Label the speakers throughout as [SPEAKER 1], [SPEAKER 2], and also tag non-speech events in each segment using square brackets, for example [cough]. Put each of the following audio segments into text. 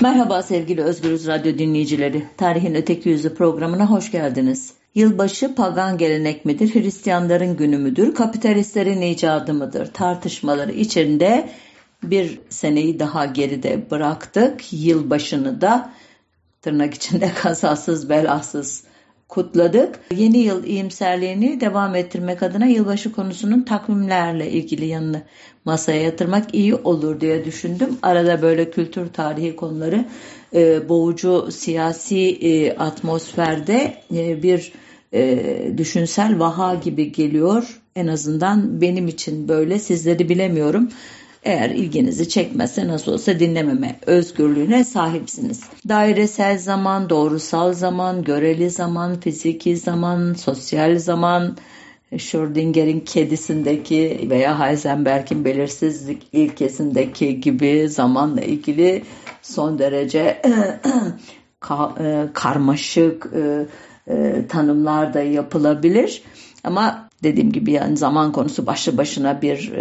[SPEAKER 1] Merhaba sevgili Özgürüz Radyo dinleyicileri. Tarihin Öteki Yüzü programına hoş geldiniz. Yılbaşı pagan gelenek midir, Hristiyanların günü müdür, kapitalistlerin icadı mıdır tartışmaları içinde bir seneyi daha geride bıraktık. Yılbaşını da tırnak içinde [laughs] kazasız belasız kutladık. Yeni yıl iyimserliğini devam ettirmek adına yılbaşı konusunun takvimlerle ilgili yanını masaya yatırmak iyi olur diye düşündüm. Arada böyle kültür tarihi konuları e, boğucu siyasi e, atmosferde e, bir e, düşünsel vaha gibi geliyor. En azından benim için böyle sizleri bilemiyorum. Eğer ilginizi çekmezse nasıl olsa dinlememe özgürlüğüne sahipsiniz. Dairesel zaman, doğrusal zaman, göreli zaman, fiziki zaman, sosyal zaman, Schrödinger'in kedisindeki veya Heisenberg'in belirsizlik ilkesindeki gibi zamanla ilgili son derece [clears throat] e, karmaşık e, e, tanımlar da yapılabilir. Ama dediğim gibi yani zaman konusu başlı başına bir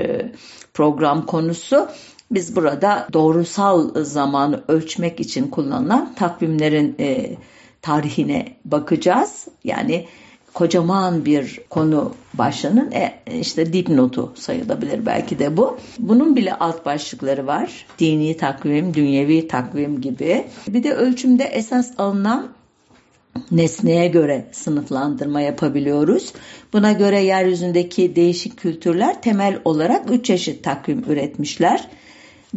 [SPEAKER 1] program konusu. Biz burada doğrusal zamanı ölçmek için kullanılan takvimlerin e, tarihine bakacağız. Yani kocaman bir konu başlığının e, işte dipnotu sayılabilir belki de bu. Bunun bile alt başlıkları var. Dini takvim, dünyevi takvim gibi. Bir de ölçümde esas alınan nesneye göre sınıflandırma yapabiliyoruz. Buna göre yeryüzündeki değişik kültürler temel olarak üç çeşit takvim üretmişler.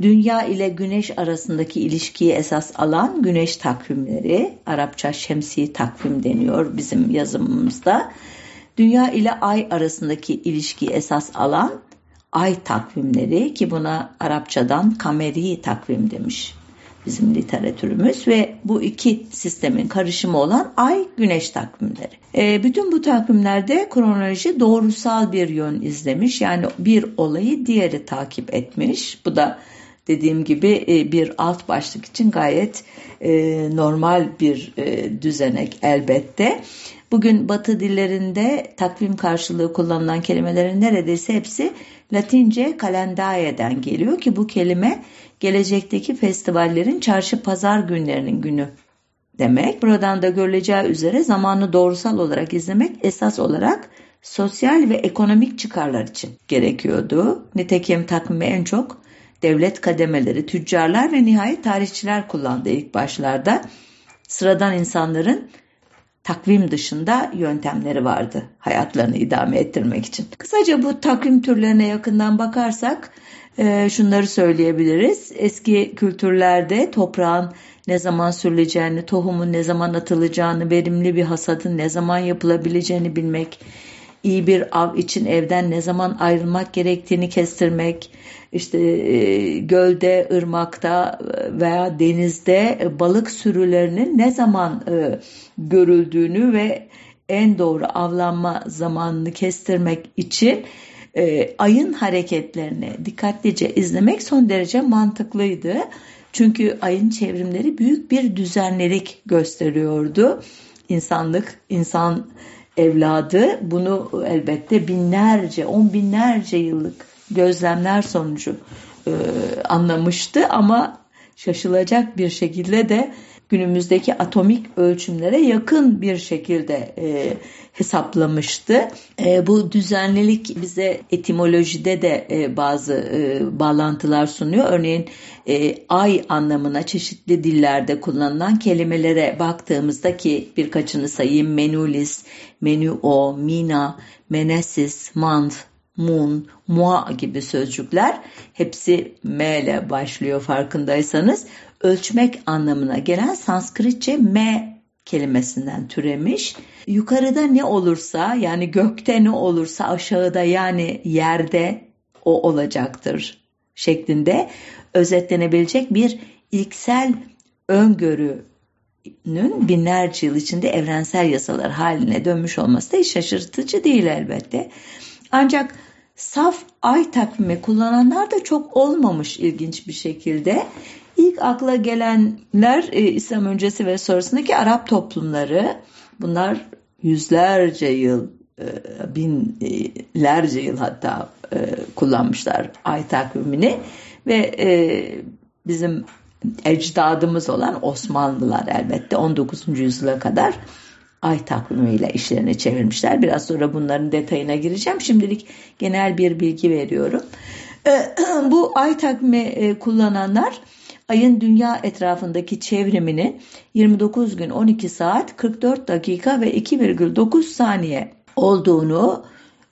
[SPEAKER 1] Dünya ile güneş arasındaki ilişkiyi esas alan güneş takvimleri, Arapça şemsi takvim deniyor bizim yazımımızda. Dünya ile ay arasındaki ilişki esas alan ay takvimleri ki buna Arapçadan kameri takvim demiş bizim literatürümüz ve bu iki sistemin karışımı olan ay güneş takvimleri. E, bütün bu takvimlerde kronoloji doğrusal bir yön izlemiş. Yani bir olayı diğeri takip etmiş. Bu da dediğim gibi e, bir alt başlık için gayet e, normal bir e, düzenek elbette. Bugün Batı dillerinde takvim karşılığı kullanılan kelimelerin neredeyse hepsi Latince kalendaye'den geliyor ki bu kelime gelecekteki festivallerin çarşı pazar günlerinin günü demek. Buradan da görüleceği üzere zamanı doğrusal olarak izlemek esas olarak sosyal ve ekonomik çıkarlar için gerekiyordu. Nitekim takvimi en çok devlet kademeleri, tüccarlar ve nihayet tarihçiler kullandı ilk başlarda. Sıradan insanların takvim dışında yöntemleri vardı hayatlarını idame ettirmek için. Kısaca bu takvim türlerine yakından bakarsak e, şunları söyleyebiliriz. Eski kültürlerde toprağın ne zaman sürüleceğini, tohumun ne zaman atılacağını, verimli bir hasadın ne zaman yapılabileceğini bilmek, iyi bir av için evden ne zaman ayrılmak gerektiğini kestirmek, işte e, gölde, ırmakta veya denizde balık sürülerinin ne zaman e, görüldüğünü ve en doğru avlanma zamanını kestirmek için e, ayın hareketlerini dikkatlice izlemek son derece mantıklıydı. Çünkü ayın çevrimleri büyük bir düzenlilik gösteriyordu. İnsanlık, insan evladı bunu elbette binlerce, on binlerce yıllık gözlemler sonucu e, anlamıştı ama şaşılacak bir şekilde de günümüzdeki atomik ölçümlere yakın bir şekilde e, hesaplamıştı. E, bu düzenlilik bize etimolojide de e, bazı e, bağlantılar sunuyor. Örneğin e, ay anlamına çeşitli dillerde kullanılan kelimelere baktığımızda ki birkaçını sayayım. Menulis, menuo, mina, menesis, month, moon, mua gibi sözcükler hepsi M ile başlıyor farkındaysanız ölçmek anlamına gelen Sanskritçe me kelimesinden türemiş. Yukarıda ne olursa yani gökte ne olursa aşağıda yani yerde o olacaktır şeklinde özetlenebilecek bir ilksel öngörünün binlerce yıl içinde evrensel yasalar haline dönmüş olması da şaşırtıcı değil elbette. Ancak saf ay takvimi kullananlar da çok olmamış ilginç bir şekilde. İlk akla gelenler e, İslam öncesi ve sonrasındaki Arap toplumları. Bunlar yüzlerce yıl, e, binlerce yıl hatta e, kullanmışlar ay takvimini ve e, bizim ecdadımız olan Osmanlılar elbette 19. yüzyıla kadar ay takvimiyle işlerini çevirmişler. Biraz sonra bunların detayına gireceğim. Şimdilik genel bir bilgi veriyorum. Ee, [clears throat] bu ay takvimi e, kullananlar ayın dünya etrafındaki çevrimini 29 gün 12 saat 44 dakika ve 2,9 saniye olduğunu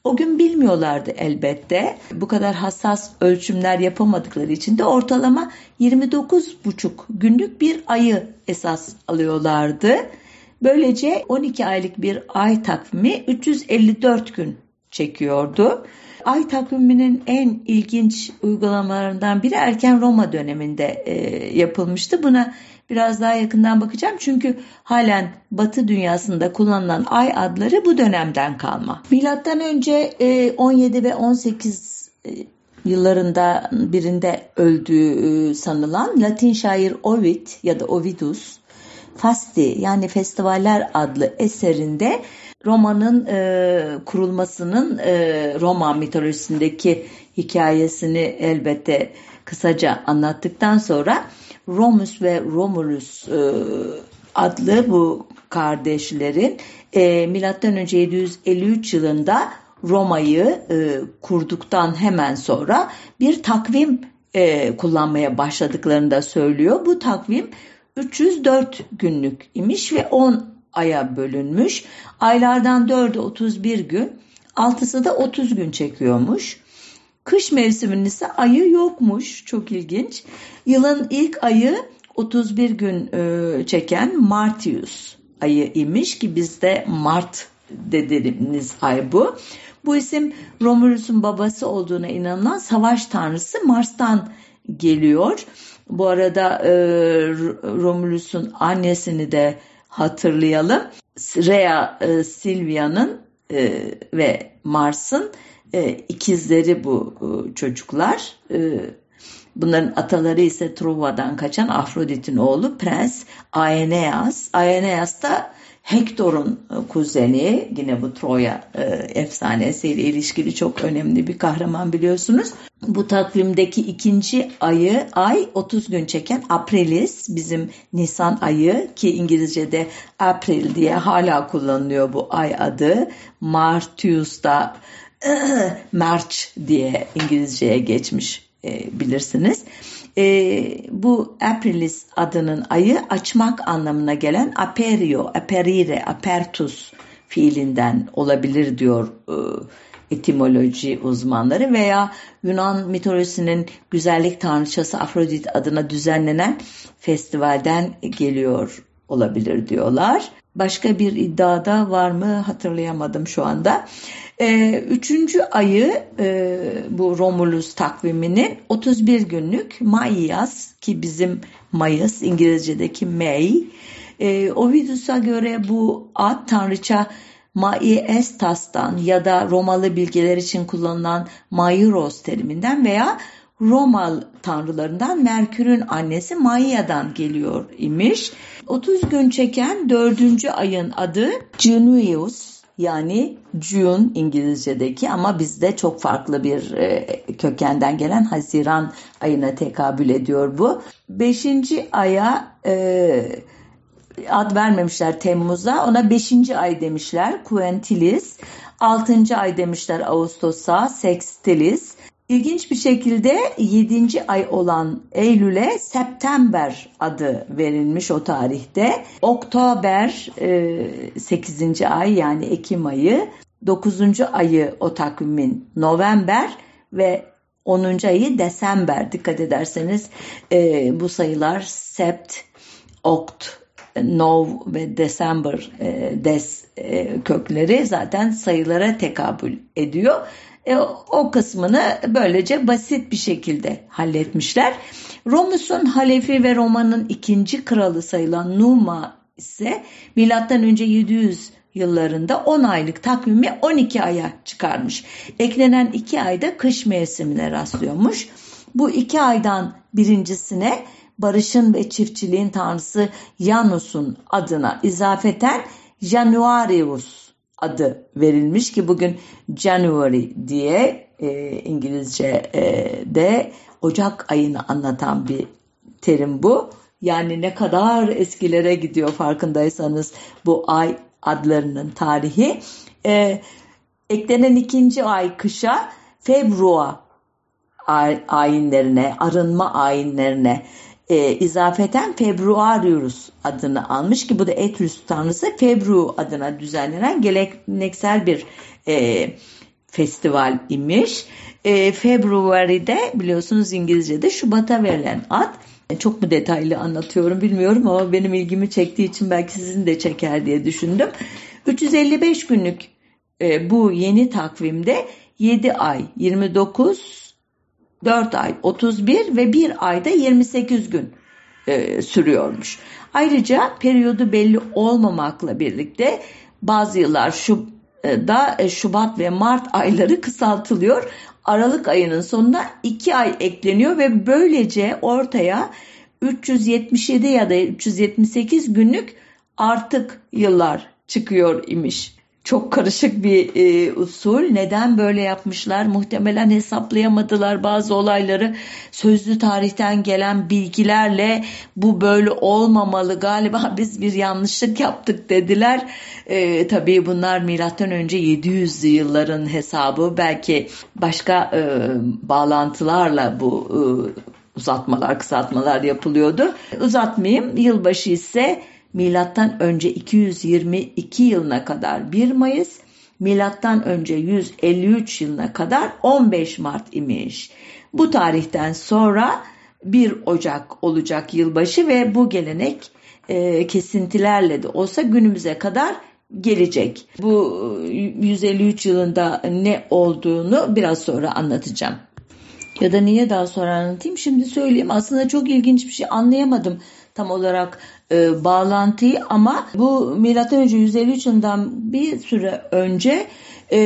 [SPEAKER 1] o gün bilmiyorlardı elbette. Bu kadar hassas ölçümler yapamadıkları için de ortalama 29,5 günlük bir ayı esas alıyorlardı. Böylece 12 aylık bir ay takvimi 354 gün çekiyordu. Ay takviminin en ilginç uygulamalarından biri erken Roma döneminde e, yapılmıştı. Buna biraz daha yakından bakacağım çünkü halen Batı dünyasında kullanılan ay adları bu dönemden kalma. Milattan önce e, 17 ve 18 e, yıllarında birinde öldüğü e, sanılan Latin şair Ovid ya da Ovidus Fasti yani Festivaller adlı eserinde Roma'nın e, kurulmasının e, Roma mitolojisindeki hikayesini elbette kısaca anlattıktan sonra Romus ve Romulus e, adlı bu kardeşlerin e, milattan önce 753 yılında Roma'yı e, kurduktan hemen sonra bir takvim e, kullanmaya başladıklarını da söylüyor. Bu takvim 304 günlük imiş ve 10 aya bölünmüş. Aylardan 4'ü 31 gün, 6'sı da 30 gün çekiyormuş. Kış mevsiminin ise ayı yokmuş. Çok ilginç. Yılın ilk ayı 31 gün e, çeken Martius ayı imiş ki bizde Mart dediğimiz ay bu. Bu isim Romulus'un babası olduğuna inanılan savaş tanrısı Mars'tan geliyor. Bu arada e, Romulus'un annesini de hatırlayalım. Rhea e, Silvia'nın e, ve Mars'ın e, ikizleri bu e, çocuklar. E, bunların ataları ise Trova'dan kaçan Afrodit'in oğlu Prens Aeneas. Aeneas da Hector'un e, kuzeni yine bu Troya e, efsanesiyle ilişkili çok önemli bir kahraman biliyorsunuz. Bu takvimdeki ikinci ayı ay 30 gün çeken Aprilis bizim Nisan ayı ki İngilizce'de April diye hala kullanılıyor bu ay adı. Martius da [clears throat] March diye İngilizceye geçmiş e, bilirsiniz. E, bu Aprilis adının ayı açmak anlamına gelen aperio, aperire, apertus fiilinden olabilir diyor e, etimoloji uzmanları veya Yunan mitolojisinin güzellik tanrıçası Afrodit adına düzenlenen festivalden geliyor olabilir diyorlar. Başka bir iddiada var mı hatırlayamadım şu anda. Ee, üçüncü ayı e, bu Romulus takviminin 31 günlük Mayas ki bizim Mayıs İngilizce'deki May. E, Ovidus'a göre bu ad tanrıça Maiestas'tan ya da Romalı bilgeler için kullanılan Mairos teriminden veya Romal tanrılarından Merkür'ün annesi Maia'dan geliyor imiş. 30 gün çeken dördüncü ayın adı Junius yani June İngilizce'deki ama bizde çok farklı bir e, kökenden gelen Haziran ayına tekabül ediyor bu. Beşinci aya e, ad vermemişler Temmuz'a ona beşinci ay demişler Quintilis. Altıncı ay demişler Ağustos'a Sextilis. İlginç bir şekilde 7. ay olan Eylül'e September adı verilmiş o tarihte. Oktober 8. E, ay yani Ekim ayı, 9. ayı o takvimin November ve 10. ayı Desember. Dikkat ederseniz e, bu sayılar Sept, Okt, Nov ve December e, des kökleri zaten sayılara tekabül ediyor. E, o kısmını böylece basit bir şekilde halletmişler. Romus'un halefi ve Roma'nın ikinci kralı sayılan Numa ise milattan önce 700 yıllarında 10 aylık takvimi 12 aya çıkarmış. Eklenen 2 ayda kış mevsimine rastlıyormuş. Bu 2 aydan birincisine barışın ve çiftçiliğin tanrısı Janus'un adına izafeten Januarius adı verilmiş ki bugün January diye e, İngilizce e, de Ocak ayını anlatan bir terim bu. Yani ne kadar eskilere gidiyor farkındaysanız bu ay adlarının tarihi. E, eklenen ikinci ay kışa Februa ayinlerine, arınma ayinlerine e, izafeten Februarius adını almış ki bu da Etrus tanrısı Febru adına düzenlenen geleneksel bir e, festival imiş. E, February'de biliyorsunuz İngilizce'de Şubat'a verilen ad. Çok mu detaylı anlatıyorum bilmiyorum ama benim ilgimi çektiği için belki sizin de çeker diye düşündüm. 355 günlük e, bu yeni takvimde 7 ay 29 4 ay 31 ve 1 ayda 28 gün e, sürüyormuş. Ayrıca periyodu belli olmamakla birlikte bazı yıllar şu e, da e, Şubat ve Mart ayları kısaltılıyor. Aralık ayının sonuna 2 ay ekleniyor ve böylece ortaya 377 ya da 378 günlük artık yıllar çıkıyor imiş çok karışık bir e, usul. Neden böyle yapmışlar? Muhtemelen hesaplayamadılar bazı olayları. Sözlü tarihten gelen bilgilerle bu böyle olmamalı. Galiba biz bir yanlışlık yaptık dediler. E, tabii bunlar milattan önce 700 yılların hesabı. Belki başka e, bağlantılarla bu e, uzatmalar, kısaltmalar yapılıyordu. Uzatmayayım. Yılbaşı ise milattan önce 222 yılına kadar 1 Mayıs, milattan önce 153 yılına kadar 15 Mart imiş. Bu tarihten sonra 1 Ocak olacak yılbaşı ve bu gelenek e, kesintilerle de olsa günümüze kadar gelecek. Bu 153 yılında ne olduğunu biraz sonra anlatacağım. Ya da niye daha sonra anlatayım? Şimdi söyleyeyim. Aslında çok ilginç bir şey anlayamadım tam olarak e, bağlantıyı ama bu milattan önce 153 yılından bir süre önce e,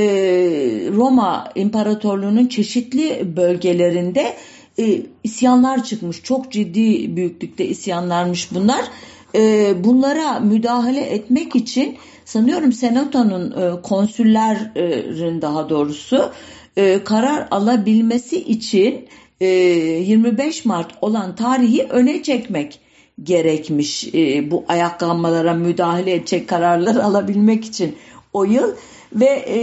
[SPEAKER 1] Roma İmparatorluğu'nun çeşitli bölgelerinde e, isyanlar çıkmış. Çok ciddi büyüklükte isyanlarmış bunlar. E, bunlara müdahale etmek için sanıyorum Senato'nun e, konsüllerin daha doğrusu e, karar alabilmesi için e, 25 Mart olan tarihi öne çekmek gerekmiş e, bu ayaklanmalara müdahale edecek kararlar [laughs] alabilmek için o yıl ve e,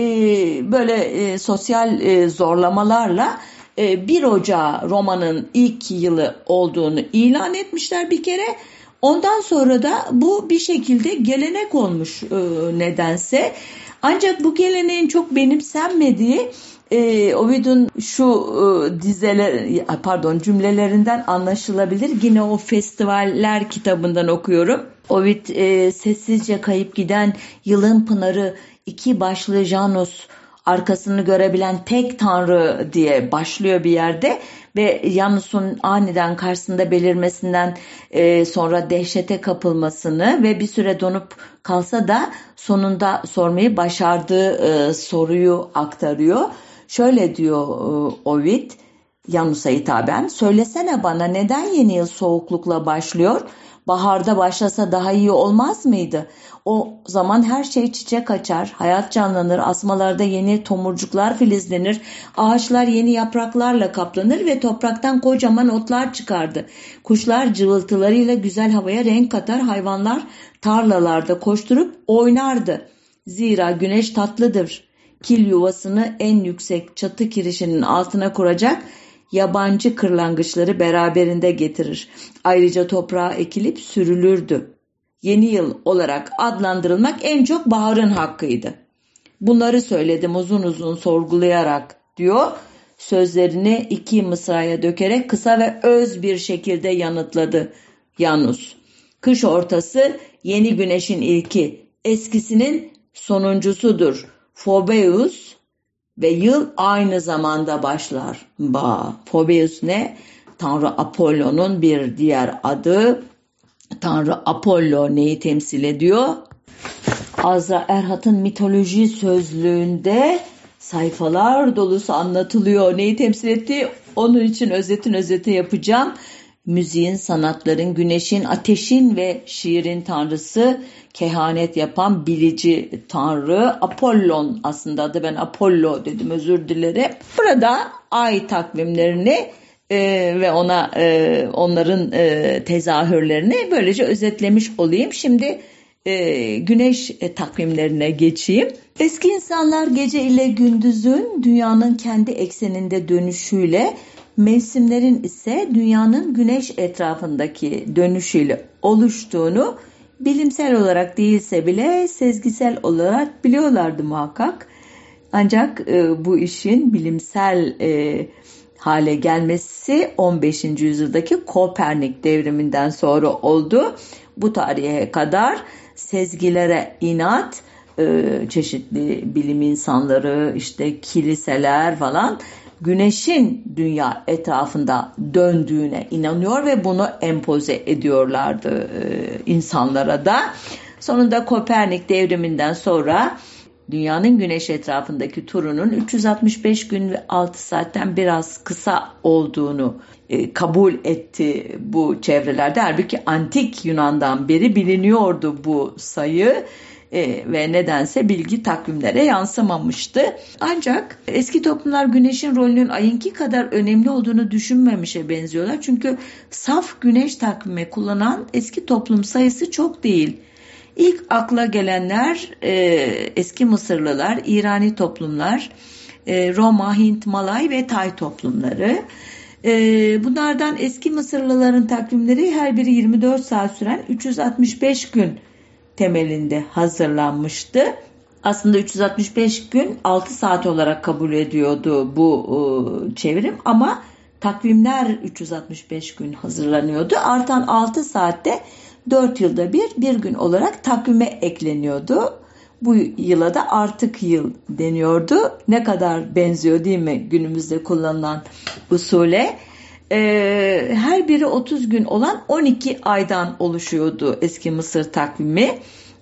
[SPEAKER 1] böyle e, sosyal e, zorlamalarla e, 1 Ocağı romanın ilk yılı olduğunu ilan etmişler bir kere. Ondan sonra da bu bir şekilde gelenek olmuş e, nedense. Ancak bu geleneğin çok benimsenmediği e, Ovid'un şu e, dizeler pardon cümlelerinden anlaşılabilir. Yine o festivaller kitabından okuyorum. Ovid e, sessizce kayıp giden yılın pınarı iki başlı Janus arkasını görebilen tek tanrı diye başlıyor bir yerde ve Janus'un aniden karşısında belirmesinden e, sonra dehşete kapılmasını ve bir süre donup kalsa da sonunda sormayı başardığı e, soruyu aktarıyor. Şöyle diyor e, Ovid Yanus'a hitaben. Söylesene bana neden yeni yıl soğuklukla başlıyor? Baharda başlasa daha iyi olmaz mıydı? O zaman her şey çiçek açar, hayat canlanır, asmalarda yeni tomurcuklar filizlenir, ağaçlar yeni yapraklarla kaplanır ve topraktan kocaman otlar çıkardı. Kuşlar cıvıltılarıyla güzel havaya renk katar, hayvanlar tarlalarda koşturup oynardı. Zira güneş tatlıdır kil yuvasını en yüksek çatı kirişinin altına kuracak yabancı kırlangıçları beraberinde getirir. Ayrıca toprağa ekilip sürülürdü. Yeni yıl olarak adlandırılmak en çok baharın hakkıydı. Bunları söyledim uzun uzun sorgulayarak diyor. Sözlerini iki mısraya dökerek kısa ve öz bir şekilde yanıtladı Yanus. Kış ortası yeni güneşin ilki, eskisinin sonuncusudur. Phobeus ve yıl aynı zamanda başlar. Ba, Phobeus ne? Tanrı Apollo'nun bir diğer adı. Tanrı Apollo neyi temsil ediyor? Azra Erhat'ın mitoloji sözlüğünde sayfalar dolusu anlatılıyor. Neyi temsil ettiği onun için özetin özeti yapacağım müziğin, sanatların, güneşin, ateşin ve şiirin tanrısı, kehanet yapan bilici tanrı Apollon aslında adı ben Apollo dedim özür dilerim. Burada ay takvimlerini e, ve ona e, onların e, tezahürlerini böylece özetlemiş olayım. Şimdi e, güneş e, takvimlerine geçeyim. Eski insanlar gece ile gündüzün dünyanın kendi ekseninde dönüşüyle mevsimlerin ise dünyanın güneş etrafındaki dönüşüyle oluştuğunu bilimsel olarak değilse bile sezgisel olarak biliyorlardı muhakkak. Ancak e, bu işin bilimsel e, hale gelmesi 15. yüzyıldaki Kopernik devriminden sonra oldu. Bu tarihe kadar sezgilere inat, e, çeşitli bilim insanları, işte kiliseler falan güneşin dünya etrafında döndüğüne inanıyor ve bunu empoze ediyorlardı e, insanlara da. Sonunda Kopernik devriminden sonra dünyanın güneş etrafındaki turunun 365 gün ve 6 saatten biraz kısa olduğunu e, kabul etti bu çevrelerde. Halbuki antik Yunan'dan beri biliniyordu bu sayı e, ve nedense bilgi takvimlere yansımamıştı. Ancak eski toplumlar güneşin rolünün ayınki kadar önemli olduğunu düşünmemişe benziyorlar. Çünkü saf güneş takvimi kullanan eski toplum sayısı çok değil. İlk akla gelenler e, eski Mısırlılar, İrani toplumlar, e, Roma, Hint, Malay ve Tay toplumları. E, bunlardan eski Mısırlıların takvimleri her biri 24 saat süren 365 gün temelinde hazırlanmıştı. Aslında 365 gün 6 saat olarak kabul ediyordu bu e, çevrim ama takvimler 365 gün hazırlanıyordu. Artan 6 saatte 4 yılda bir bir gün olarak takvime ekleniyordu. Bu yıla da artık yıl deniyordu. Ne kadar benziyor değil mi günümüzde kullanılan usule? Ee, her biri 30 gün olan 12 aydan oluşuyordu eski Mısır takvimi.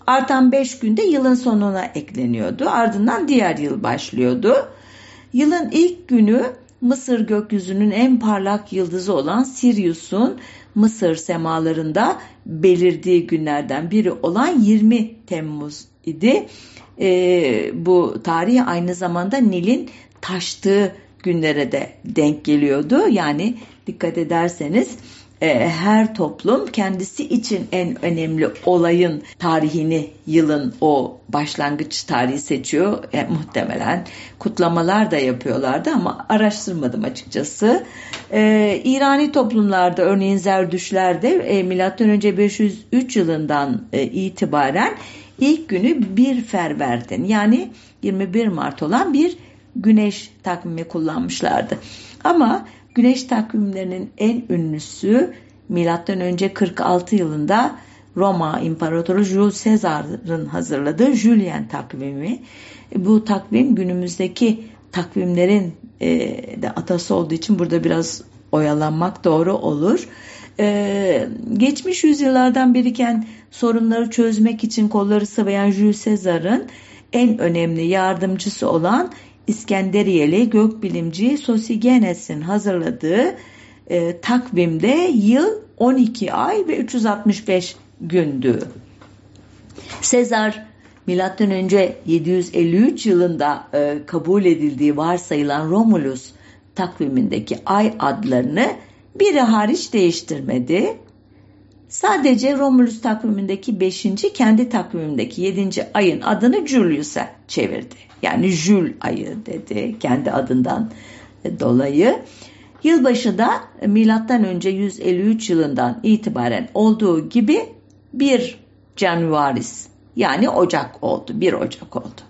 [SPEAKER 1] Artan 5 günde yılın sonuna ekleniyordu. Ardından diğer yıl başlıyordu. Yılın ilk günü Mısır gökyüzünün en parlak yıldızı olan Sirius'un Mısır semalarında belirdiği günlerden biri olan 20 Temmuz idi. E, bu tarih aynı zamanda Nil'in taştığı günlere de denk geliyordu. Yani dikkat ederseniz e, her toplum kendisi için en önemli olayın tarihini yılın o başlangıç tarihi seçiyor. E, muhtemelen kutlamalar da yapıyorlardı ama araştırmadım açıkçası. E, İrani toplumlarda örneğin Zerdüşlerde e, M.Ö. 503 yılından e, itibaren ilk günü bir ferverden yani 21 Mart olan bir güneş takvimi kullanmışlardı. Ama Güneş takvimlerinin en ünlüsü milattan önce 46 yılında Roma İmparatoru Jules Caesar'ın hazırladığı Julian takvimi. Bu takvim günümüzdeki takvimlerin e, de atası olduğu için burada biraz oyalanmak doğru olur. Ee, geçmiş yüzyıllardan biriken sorunları çözmek için kolları sıvayan Jules Caesar'ın en önemli yardımcısı olan İskenderiyeli gökbilimci Sosigenes'in hazırladığı e, takvimde yıl 12 ay ve 365 gündü. Sezar milattan önce 753 yılında e, kabul edildiği varsayılan Romulus takvimindeki ay adlarını biri hariç değiştirmedi. Sadece Romulus takvimindeki 5. kendi takvimindeki 7. ayın adını Julius'a çevirdi. Yani Jül ayı dedi kendi adından dolayı. Yılbaşı da milattan önce 153 yılından itibaren olduğu gibi 1 Januaris yani Ocak oldu. 1 Ocak oldu.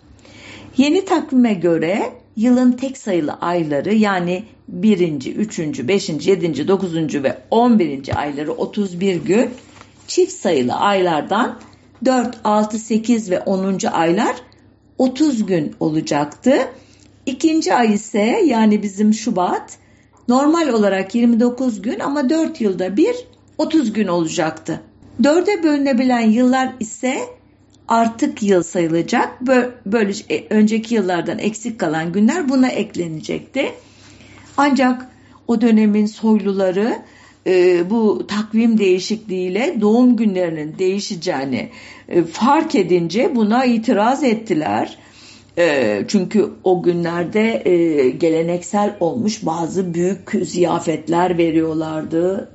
[SPEAKER 1] Yeni takvime göre yılın tek sayılı ayları yani 1. 3. 5. 7. 9. ve 11. ayları 31 gün çift sayılı aylardan 4, 6, 8 ve 10. aylar 30 gün olacaktı. İkinci ay ise yani bizim Şubat normal olarak 29 gün ama 4 yılda bir 30 gün olacaktı. Dörde bölünebilen yıllar ise artık yıl sayılacak. Böyle e, önceki yıllardan eksik kalan günler buna eklenecekti. Ancak o dönemin soyluları e, bu takvim değişikliğiyle doğum günlerinin değişeceğini e, fark edince buna itiraz ettiler. Çünkü o günlerde geleneksel olmuş bazı büyük ziyafetler veriyorlardı.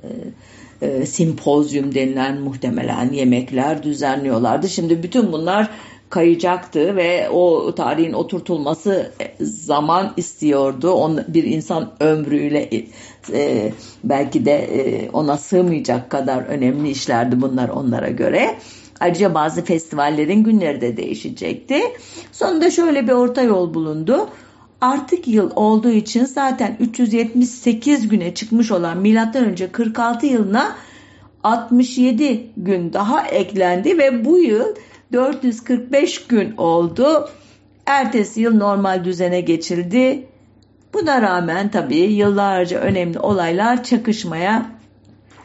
[SPEAKER 1] E, simpozyum denilen muhtemelen yemekler düzenliyorlardı. Şimdi bütün bunlar kayacaktı ve o tarihin oturtulması zaman istiyordu. On, bir insan ömrüyle e, belki de e, ona sığmayacak kadar önemli işlerdi bunlar onlara göre. Ayrıca bazı festivallerin günleri de değişecekti. Sonunda şöyle bir orta yol bulundu. Artık yıl olduğu için zaten 378 güne çıkmış olan milattan önce 46 yılına 67 gün daha eklendi ve bu yıl 445 gün oldu. Ertesi yıl normal düzene geçildi. Buna rağmen tabii yıllarca önemli olaylar çakışmaya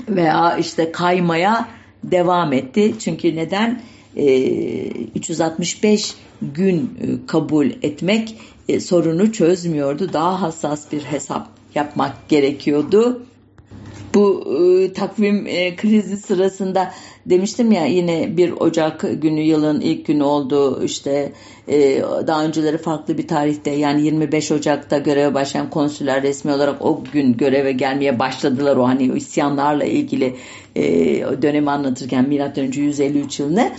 [SPEAKER 1] veya işte kaymaya devam etti. Çünkü neden? E, 365 gün e, kabul etmek e, sorunu çözmüyordu. Daha hassas bir hesap yapmak gerekiyordu. Bu e, takvim e, krizi sırasında demiştim ya yine 1 Ocak günü yılın ilk günü oldu işte e, daha önceleri farklı bir tarihte yani 25 Ocak'ta göreve başlayan konsüller resmi olarak o gün göreve gelmeye başladılar o hani isyanlarla ilgili e, dönemi anlatırken milattan önce 153 yılını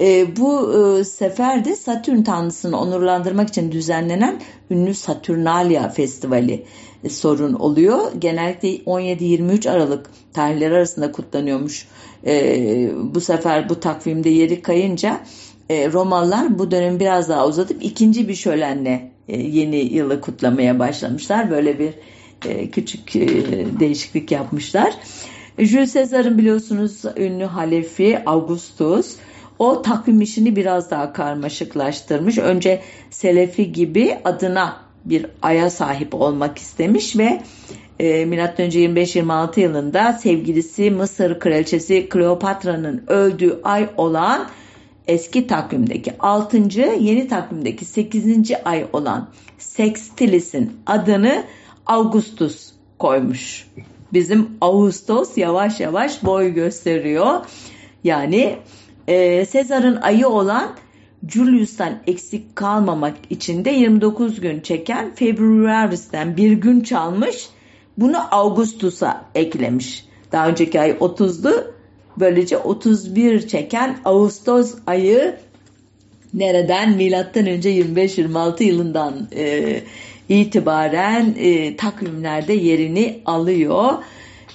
[SPEAKER 1] e, bu e, sefer de Satürn tanrısını onurlandırmak için düzenlenen ünlü Saturnalia Festivali e, sorun oluyor. Genellikle 17-23 Aralık tarihleri arasında kutlanıyormuş. E, bu sefer bu takvimde yeri kayınca e, Romalılar bu dönemi biraz daha uzatıp ikinci bir şölenle e, yeni yılı kutlamaya başlamışlar. Böyle bir e, küçük e, değişiklik yapmışlar. Jules Caesar'ın biliyorsunuz ünlü halefi Augustus o takvim işini biraz daha karmaşıklaştırmış. Önce Selefi gibi adına bir aya sahip olmak istemiş ve e, M.Ö. 25-26 yılında sevgilisi Mısır kraliçesi Kleopatra'nın öldüğü ay olan eski takvimdeki 6. yeni takvimdeki 8. ay olan Sextilis'in adını Augustus koymuş. Bizim Ağustos yavaş yavaş boy gösteriyor. Yani e, Sezar'ın ayı olan Julius'tan eksik kalmamak için de 29 gün çeken Februaris'ten bir gün çalmış. Bunu Augustus'a eklemiş. Daha önceki ay 30'du. Böylece 31 çeken Ağustos ayı nereden? Milattan önce 25-26 yılından e, itibaren e, takvimlerde yerini alıyor.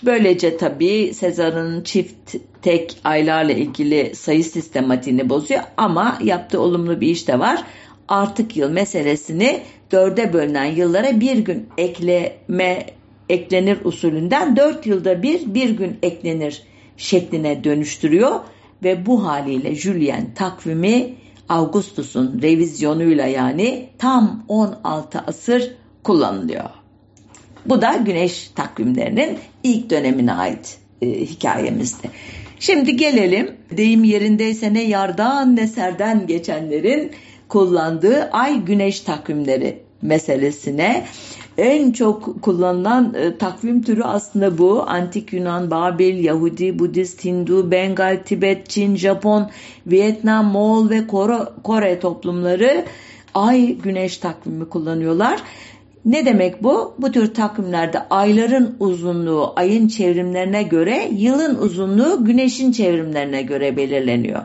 [SPEAKER 1] Böylece tabii Sezar'ın çift tek aylarla ilgili sayı sistematiğini bozuyor ama yaptığı olumlu bir iş de var. Artık yıl meselesini dörde bölünen yıllara bir gün ekleme eklenir usulünden dört yılda bir bir gün eklenir şekline dönüştürüyor ve bu haliyle Julien takvimi Augustus'un revizyonuyla yani tam 16 asır kullanılıyor. Bu da güneş takvimlerinin ilk dönemine ait e, hikayemizdi. Şimdi gelelim deyim yerindeyse ne yardan ne serden geçenlerin kullandığı ay güneş takvimleri meselesine. En çok kullanılan e, takvim türü aslında bu. Antik Yunan, Babil, Yahudi, Budist, Hindu, Bengal, Tibet, Çin, Japon, Vietnam, Moğol ve Kore, Kore toplumları ay güneş takvimi kullanıyorlar. Ne demek bu? Bu tür takvimlerde ayların uzunluğu ayın çevrimlerine göre, yılın uzunluğu güneşin çevrimlerine göre belirleniyor.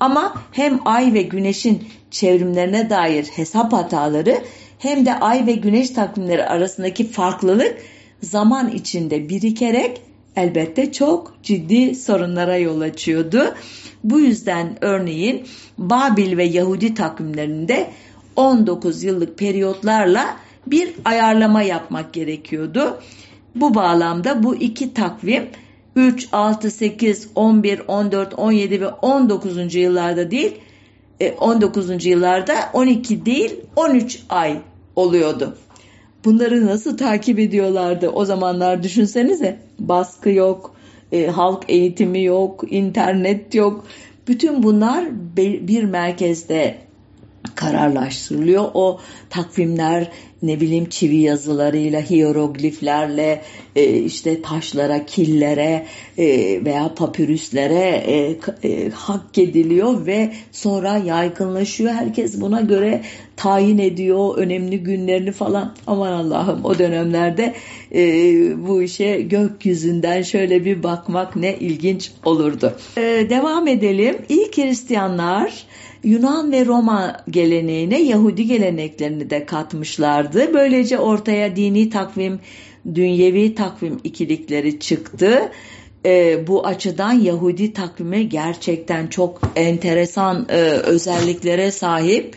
[SPEAKER 1] Ama hem ay ve güneşin çevrimlerine dair hesap hataları hem de ay ve güneş takvimleri arasındaki farklılık zaman içinde birikerek elbette çok ciddi sorunlara yol açıyordu. Bu yüzden örneğin Babil ve Yahudi takvimlerinde 19 yıllık periyotlarla bir ayarlama yapmak gerekiyordu. Bu bağlamda bu iki takvim 3, 6, 8, 11, 14, 17 ve 19. yıllarda değil 19. E, yıllarda 12 değil 13 ay oluyordu. Bunları nasıl takip ediyorlardı o zamanlar düşünsenize. Baskı yok, e, halk eğitimi yok, internet yok. Bütün bunlar bir merkezde kararlaştırılıyor. O takvimler ne bileyim çivi yazılarıyla, hierogliflerle, e, işte taşlara, killere e, veya papürüslere e, e, hak ediliyor ve sonra yaygınlaşıyor. Herkes buna göre tayin ediyor önemli günlerini falan. Aman Allah'ım o dönemlerde e, bu işe gökyüzünden şöyle bir bakmak ne ilginç olurdu. E, devam edelim. İlk Hristiyanlar Yunan ve Roma geleneğine Yahudi geleneklerini de katmışlardı. Böylece ortaya dini takvim, dünyevi takvim ikilikleri çıktı. E, bu açıdan Yahudi takvimi gerçekten çok enteresan e, özelliklere sahip.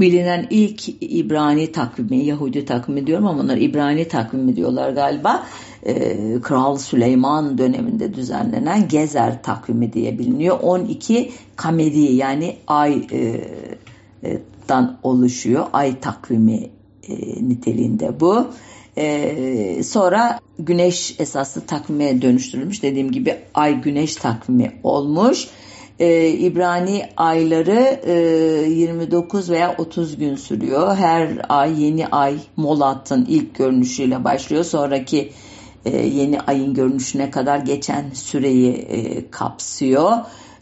[SPEAKER 1] Bilinen ilk İbrani takvimi, Yahudi takvimi diyorum ama onlar İbrani takvimi diyorlar galiba. E, Kral Süleyman döneminde düzenlenen Gezer takvimi diye biliniyor. 12 kameri yani aydan e, oluşuyor. Ay takvimi e, niteliğinde bu. Ee, sonra güneş esaslı takvime dönüştürülmüş. Dediğim gibi ay güneş takvimi olmuş. Ee, İbrani ayları e, 29 veya 30 gün sürüyor. Her ay yeni ay Molat'ın ilk görünüşüyle başlıyor. Sonraki e, yeni ayın görünüşüne kadar geçen süreyi e, kapsıyor.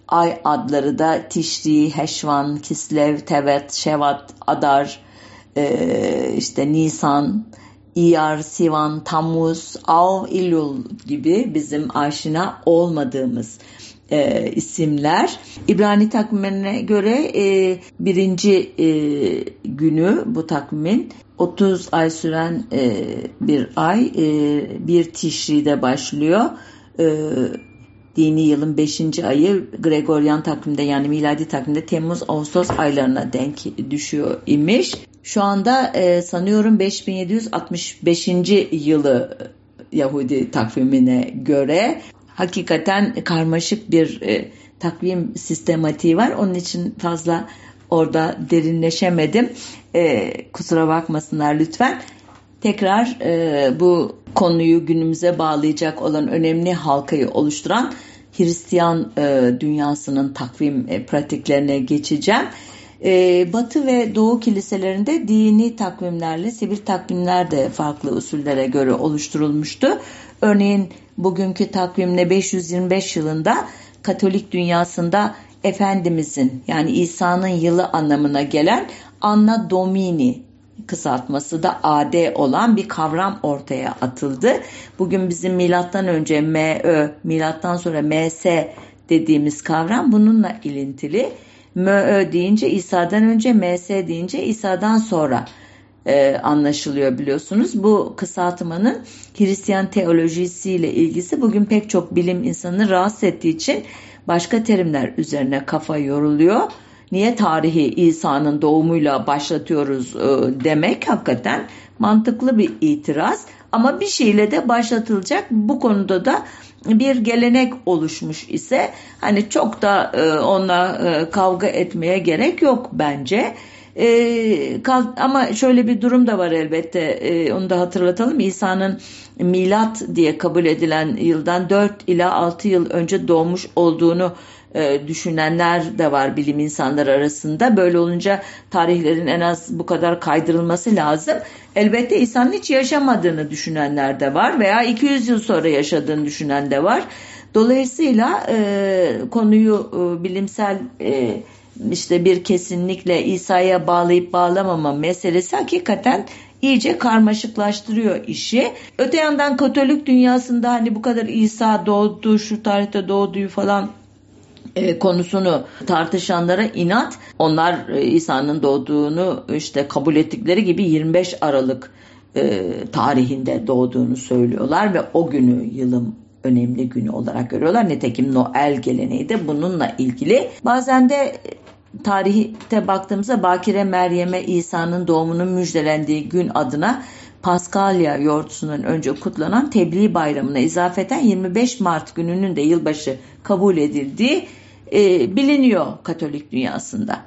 [SPEAKER 1] Ay adları da Tişri, Heşvan, Kislev, Tevet, Şevat, Adar, e, işte Nisan, İyar, Sivan, Tammuz, Av, İlul gibi bizim aşina olmadığımız e, isimler. İbrani takvimine göre e, birinci e, günü bu takvimin 30 ay süren e, bir ay e, bir Tişri'de başlıyor. E, dini yılın 5. ayı Gregorian takvimde yani miladi takvimde Temmuz-Ağustos aylarına denk düşüyor imiş. Şu anda e, sanıyorum 5765. yılı Yahudi takvimine göre hakikaten karmaşık bir e, takvim sistematiği var. Onun için fazla orada derinleşemedim. E, kusura bakmasınlar lütfen. Tekrar e, bu konuyu günümüze bağlayacak olan önemli halkayı oluşturan Hristiyan e, dünyasının takvim e, pratiklerine geçeceğim. E, Batı ve Doğu kiliselerinde dini takvimlerle sivil takvimler de farklı usullere göre oluşturulmuştu. Örneğin bugünkü takvimle 525 yılında Katolik dünyasında Efendimizin yani İsa'nın yılı anlamına gelen Anna Domini kısaltması da AD olan bir kavram ortaya atıldı. Bugün bizim milattan önce MÖ, milattan sonra MS dediğimiz kavram bununla ilintili. MÖ deyince İsa'dan önce, MS deyince İsa'dan sonra e, anlaşılıyor biliyorsunuz. Bu kısaltmanın Hristiyan teolojisiyle ilgisi bugün pek çok bilim insanını rahatsız ettiği için başka terimler üzerine kafa yoruluyor. Niye tarihi İsa'nın doğumuyla başlatıyoruz e, demek hakikaten mantıklı bir itiraz. Ama bir şeyle de başlatılacak. Bu konuda da bir gelenek oluşmuş ise hani çok da e, onunla e, kavga etmeye gerek yok bence. E, ama şöyle bir durum da var elbette e, onu da hatırlatalım İsa'nın milat diye kabul edilen yıldan 4 ila 6 yıl önce doğmuş olduğunu e, düşünenler de var bilim insanları arasında. Böyle olunca tarihlerin en az bu kadar kaydırılması lazım. Elbette İsa'nın hiç yaşamadığını düşünenler de var veya 200 yıl sonra yaşadığını düşünen de var. Dolayısıyla e, konuyu e, bilimsel e, işte bir kesinlikle İsa'ya bağlayıp bağlamama meselesi hakikaten iyice karmaşıklaştırıyor işi. Öte yandan Katolik dünyasında hani bu kadar İsa doğdu, şu tarihte doğduğu falan e, konusunu tartışanlara inat. Onlar e, İsa'nın doğduğunu işte kabul ettikleri gibi 25 Aralık e, tarihinde doğduğunu söylüyorlar ve o günü yılın önemli günü olarak görüyorlar. Nitekim Noel geleneği de bununla ilgili. Bazen de tarihte baktığımızda Bakire Meryem'e İsa'nın doğumunun müjdelendiği gün adına Paskalya yortusundan önce kutlanan Tebliğ Bayramı'na izafeten 25 Mart gününün de yılbaşı kabul edildiği e, biliniyor Katolik dünyasında.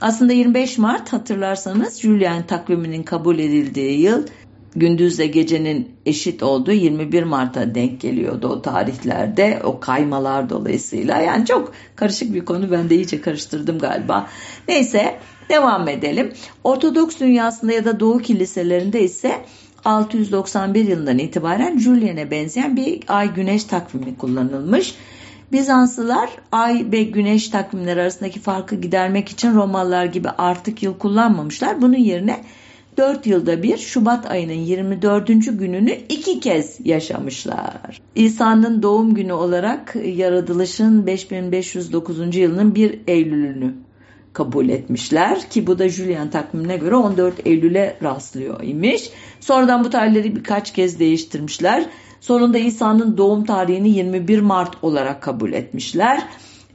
[SPEAKER 1] Aslında 25 Mart hatırlarsanız Julian takviminin kabul edildiği yıl gündüzle gecenin eşit olduğu 21 Mart'a denk geliyordu o tarihlerde o kaymalar dolayısıyla yani çok karışık bir konu ben de iyice karıştırdım galiba neyse Devam edelim. Ortodoks dünyasında ya da Doğu kiliselerinde ise 691 yılından itibaren Julien'e benzeyen bir ay güneş takvimi kullanılmış. Bizanslılar ay ve güneş takvimleri arasındaki farkı gidermek için Romalılar gibi artık yıl kullanmamışlar. Bunun yerine 4 yılda bir Şubat ayının 24. gününü iki kez yaşamışlar. İsa'nın doğum günü olarak yaratılışın 5509. yılının 1 Eylül'ünü kabul etmişler ki bu da Julian takvimine göre 14 Eylül'e rastlıyor imiş. Sonradan bu tarihleri birkaç kez değiştirmişler. Sonunda İsa'nın doğum tarihini 21 Mart olarak kabul etmişler.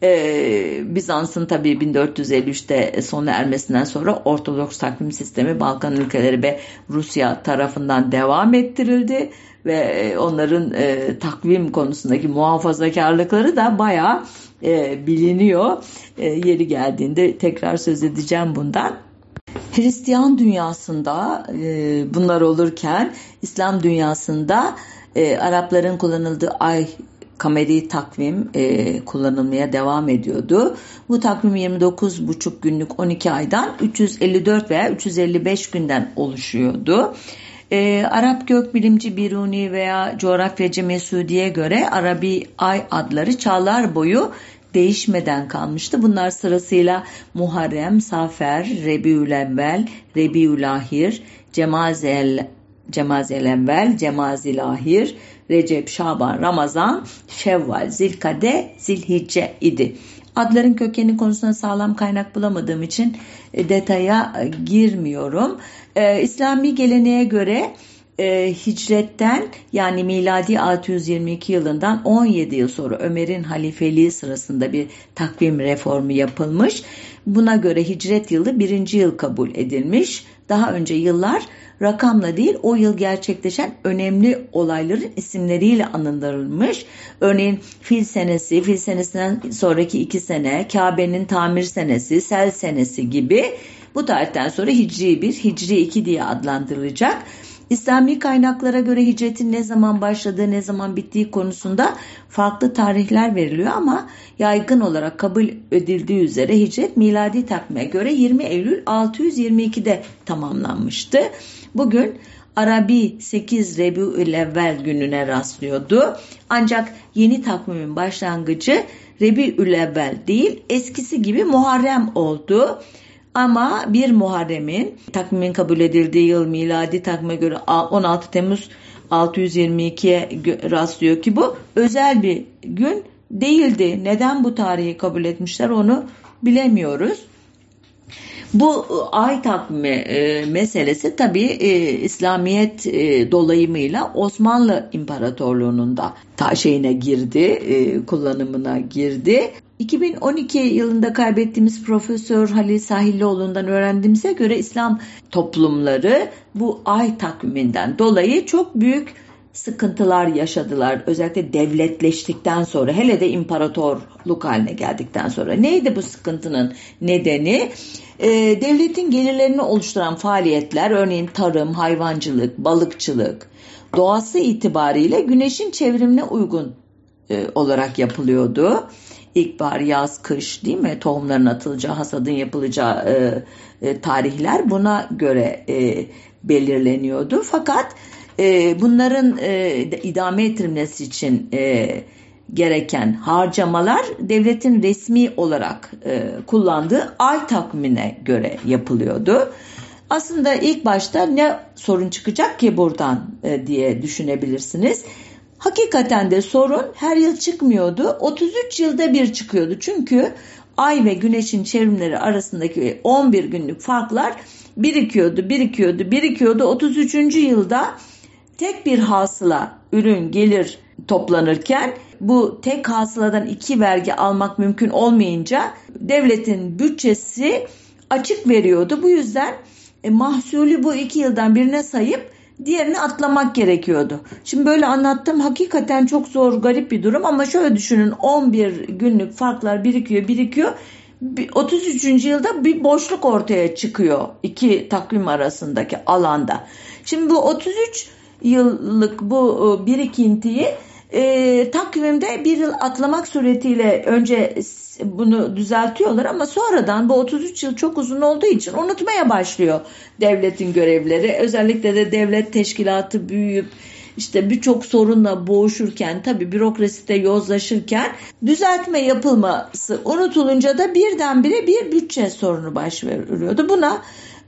[SPEAKER 1] Ee, Bizans'ın tabii 1453'te sona ermesinden sonra Ortodoks takvim sistemi Balkan ülkeleri ve Rusya tarafından devam ettirildi ve onların e, takvim konusundaki muhafazakarlıkları da bayağı e, biliniyor. E, yeri geldiğinde tekrar söz edeceğim bundan. Hristiyan dünyasında e, bunlar olurken İslam dünyasında e, Arapların kullanıldığı ay kameri takvim e, kullanılmaya devam ediyordu. Bu takvim 29,5 günlük 12 aydan 354 veya 355 günden oluşuyordu. E, Arap gökbilimci Biruni veya coğrafyacı Mesudi'ye göre Arabi ay adları çağlar boyu değişmeden kalmıştı. Bunlar sırasıyla Muharrem, Safer, Rebiülevvel, Rebiülahir, Cemazel, Cemazelenvel, Cemazilahir, Recep, Şaban, Ramazan, Şevval, Zilkade, Zilhicce idi. Adların kökeni konusunda sağlam kaynak bulamadığım için e, detaya e, girmiyorum. Ee, İslami geleneğe göre e, hicretten yani miladi 622 yılından 17 yıl sonra Ömer'in halifeliği sırasında bir takvim reformu yapılmış. Buna göre hicret yılı birinci yıl kabul edilmiş. Daha önce yıllar rakamla değil o yıl gerçekleşen önemli olayların isimleriyle anındırılmış. Örneğin fil senesi, fil senesinden sonraki iki sene, Kabe'nin tamir senesi, sel senesi gibi bu tarihten sonra Hicri 1, Hicri 2 diye adlandırılacak. İslami kaynaklara göre hicretin ne zaman başladığı, ne zaman bittiği konusunda farklı tarihler veriliyor ama yaygın olarak kabul edildiği üzere hicret miladi takvime göre 20 Eylül 622'de tamamlanmıştı. Bugün Arabi 8 Rebiülevvel gününe rastlıyordu. Ancak yeni takvimin başlangıcı Rebiülevvel değil eskisi gibi Muharrem oldu. Ama 1 Muharrem'in takvimin kabul edildiği yıl miladi takvime göre 16 Temmuz 622'ye rastlıyor ki bu özel bir gün değildi. Neden bu tarihi kabul etmişler onu bilemiyoruz. Bu ay takvimi e, meselesi tabi e, İslamiyet e, dolayımıyla Osmanlı İmparatorluğu'nun da ta şeyine girdi, e, kullanımına girdi. 2012 yılında kaybettiğimiz Profesör Halil Sahillioğlu'ndan öğrendiğimize göre İslam toplumları bu ay takviminden dolayı çok büyük sıkıntılar yaşadılar. Özellikle devletleştikten sonra hele de imparatorluk haline geldikten sonra. Neydi bu sıkıntının nedeni? Ee, devletin gelirlerini oluşturan faaliyetler örneğin tarım, hayvancılık, balıkçılık doğası itibariyle güneşin çevrimine uygun e, olarak yapılıyordu ilkbahar, yaz, kış değil mi? Tohumların atılacağı, hasadın yapılacağı e, e, tarihler buna göre e, belirleniyordu. Fakat e, bunların e, idame ettirilmesi için e, gereken harcamalar devletin resmi olarak e, kullandığı ay takvimine göre yapılıyordu. Aslında ilk başta ne sorun çıkacak ki buradan e, diye düşünebilirsiniz. Hakikaten de sorun her yıl çıkmıyordu. 33 yılda bir çıkıyordu. Çünkü ay ve güneşin çevrimleri arasındaki 11 günlük farklar birikiyordu, birikiyordu, birikiyordu. 33. yılda tek bir hasıla ürün gelir toplanırken bu tek hasıladan iki vergi almak mümkün olmayınca devletin bütçesi açık veriyordu. Bu yüzden e, mahsulü bu iki yıldan birine sayıp diğerini atlamak gerekiyordu. Şimdi böyle anlattım hakikaten çok zor garip bir durum ama şöyle düşünün 11 günlük farklar birikiyor birikiyor 33. yılda bir boşluk ortaya çıkıyor iki takvim arasındaki alanda. Şimdi bu 33 yıllık bu e, birikintiyi e, takvimde bir yıl atlamak suretiyle önce bunu düzeltiyorlar ama sonradan bu 33 yıl çok uzun olduğu için unutmaya başlıyor devletin görevleri. Özellikle de devlet teşkilatı büyüyüp işte birçok sorunla boğuşurken tabi bürokraside yozlaşırken düzeltme yapılması unutulunca da birdenbire bir bütçe sorunu başvuruyordu. Buna